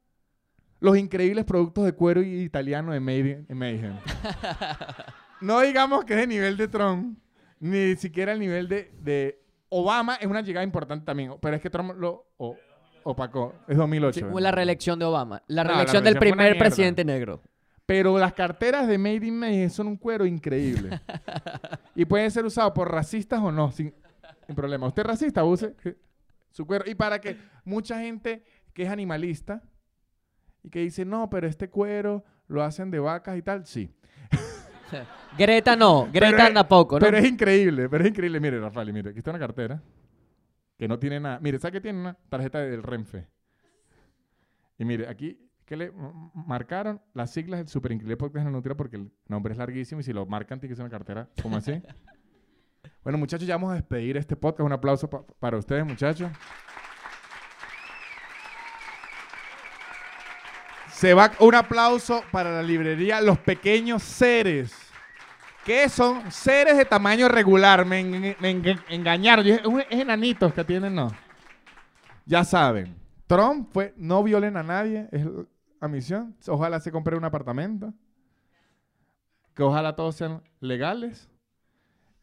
Los increíbles productos de cuero italiano de Made in Mayhem. no digamos que es el nivel de Trump, ni siquiera el nivel de, de Obama. Es una llegada importante también, pero es que Trump lo o- opacó. Es 2008. Sí, ¿verdad? la reelección de Obama. La No, la reelección del primer presidente negro. Pero las carteras de Made in Mayhem son un cuero increíble. y pueden ser usados por racistas o no, sin, sin problema. Usted es racista, use su cuero. Y para que mucha gente que es animalista y que dice, no, pero este cuero lo hacen de vacas y tal, sí. Greta no. Greta es- tampoco, ¿no? Pero es increíble, pero es increíble. Mire, Rafael, mire, aquí está una cartera que no tiene nada. Mire, ¿sabe que tiene una tarjeta del Renfe? Y mire, aquí, ¿qué le marcaron? Las siglas del Super Increíble Podcast de la Nutria porque el nombre es larguísimo y si lo marcan tiene que ser una cartera como así. bueno, muchachos, ya vamos a despedir este podcast. Un aplauso pa- para ustedes, muchachos. Se va un aplauso para la librería Los Pequeños Seres. ¿Qué son? Seres de tamaño regular. Me, en- me en- engañaron. Yo dije, "Uy, es enanitos que tienen, no. Ya saben. Trump fue, no violen a nadie. Es la misión. Ojalá se compre un apartamento. Que ojalá todos sean legales.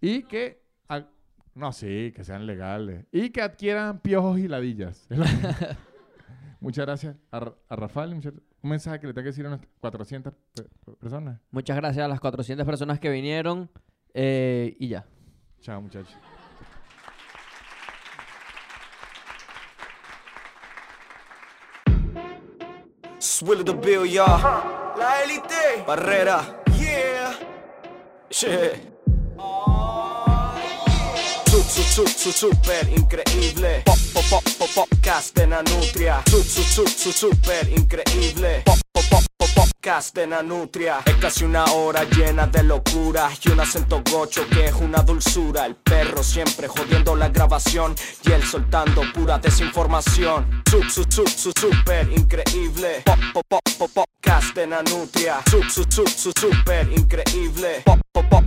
Y que... a- no, sí, que sean legales. Y que adquieran piojos y ladillas. Que- Muchas gracias a, a Rafael. muchas- un mensaje que le tengo que decir a nuestras 400 pe- personas. Muchas gracias a las 400 personas que vinieron. eh, y ya. Chao, muchachos. Swill the bill, y'all. La élite. Barrera. Yeah. Yeah. Su, su, su, su, super increíble. Pop, pop, pop, pop, super increíble. Pop, pop, pop, pop. Es casi una hora llena de locura y un acento gocho que es una dulzura. El perro siempre jodiendo la grabación y él soltando pura desinformación. Su, su, su, su, super increíble. Pop, pop, pop, pop, podcast super increíble. Pop, pop, pop.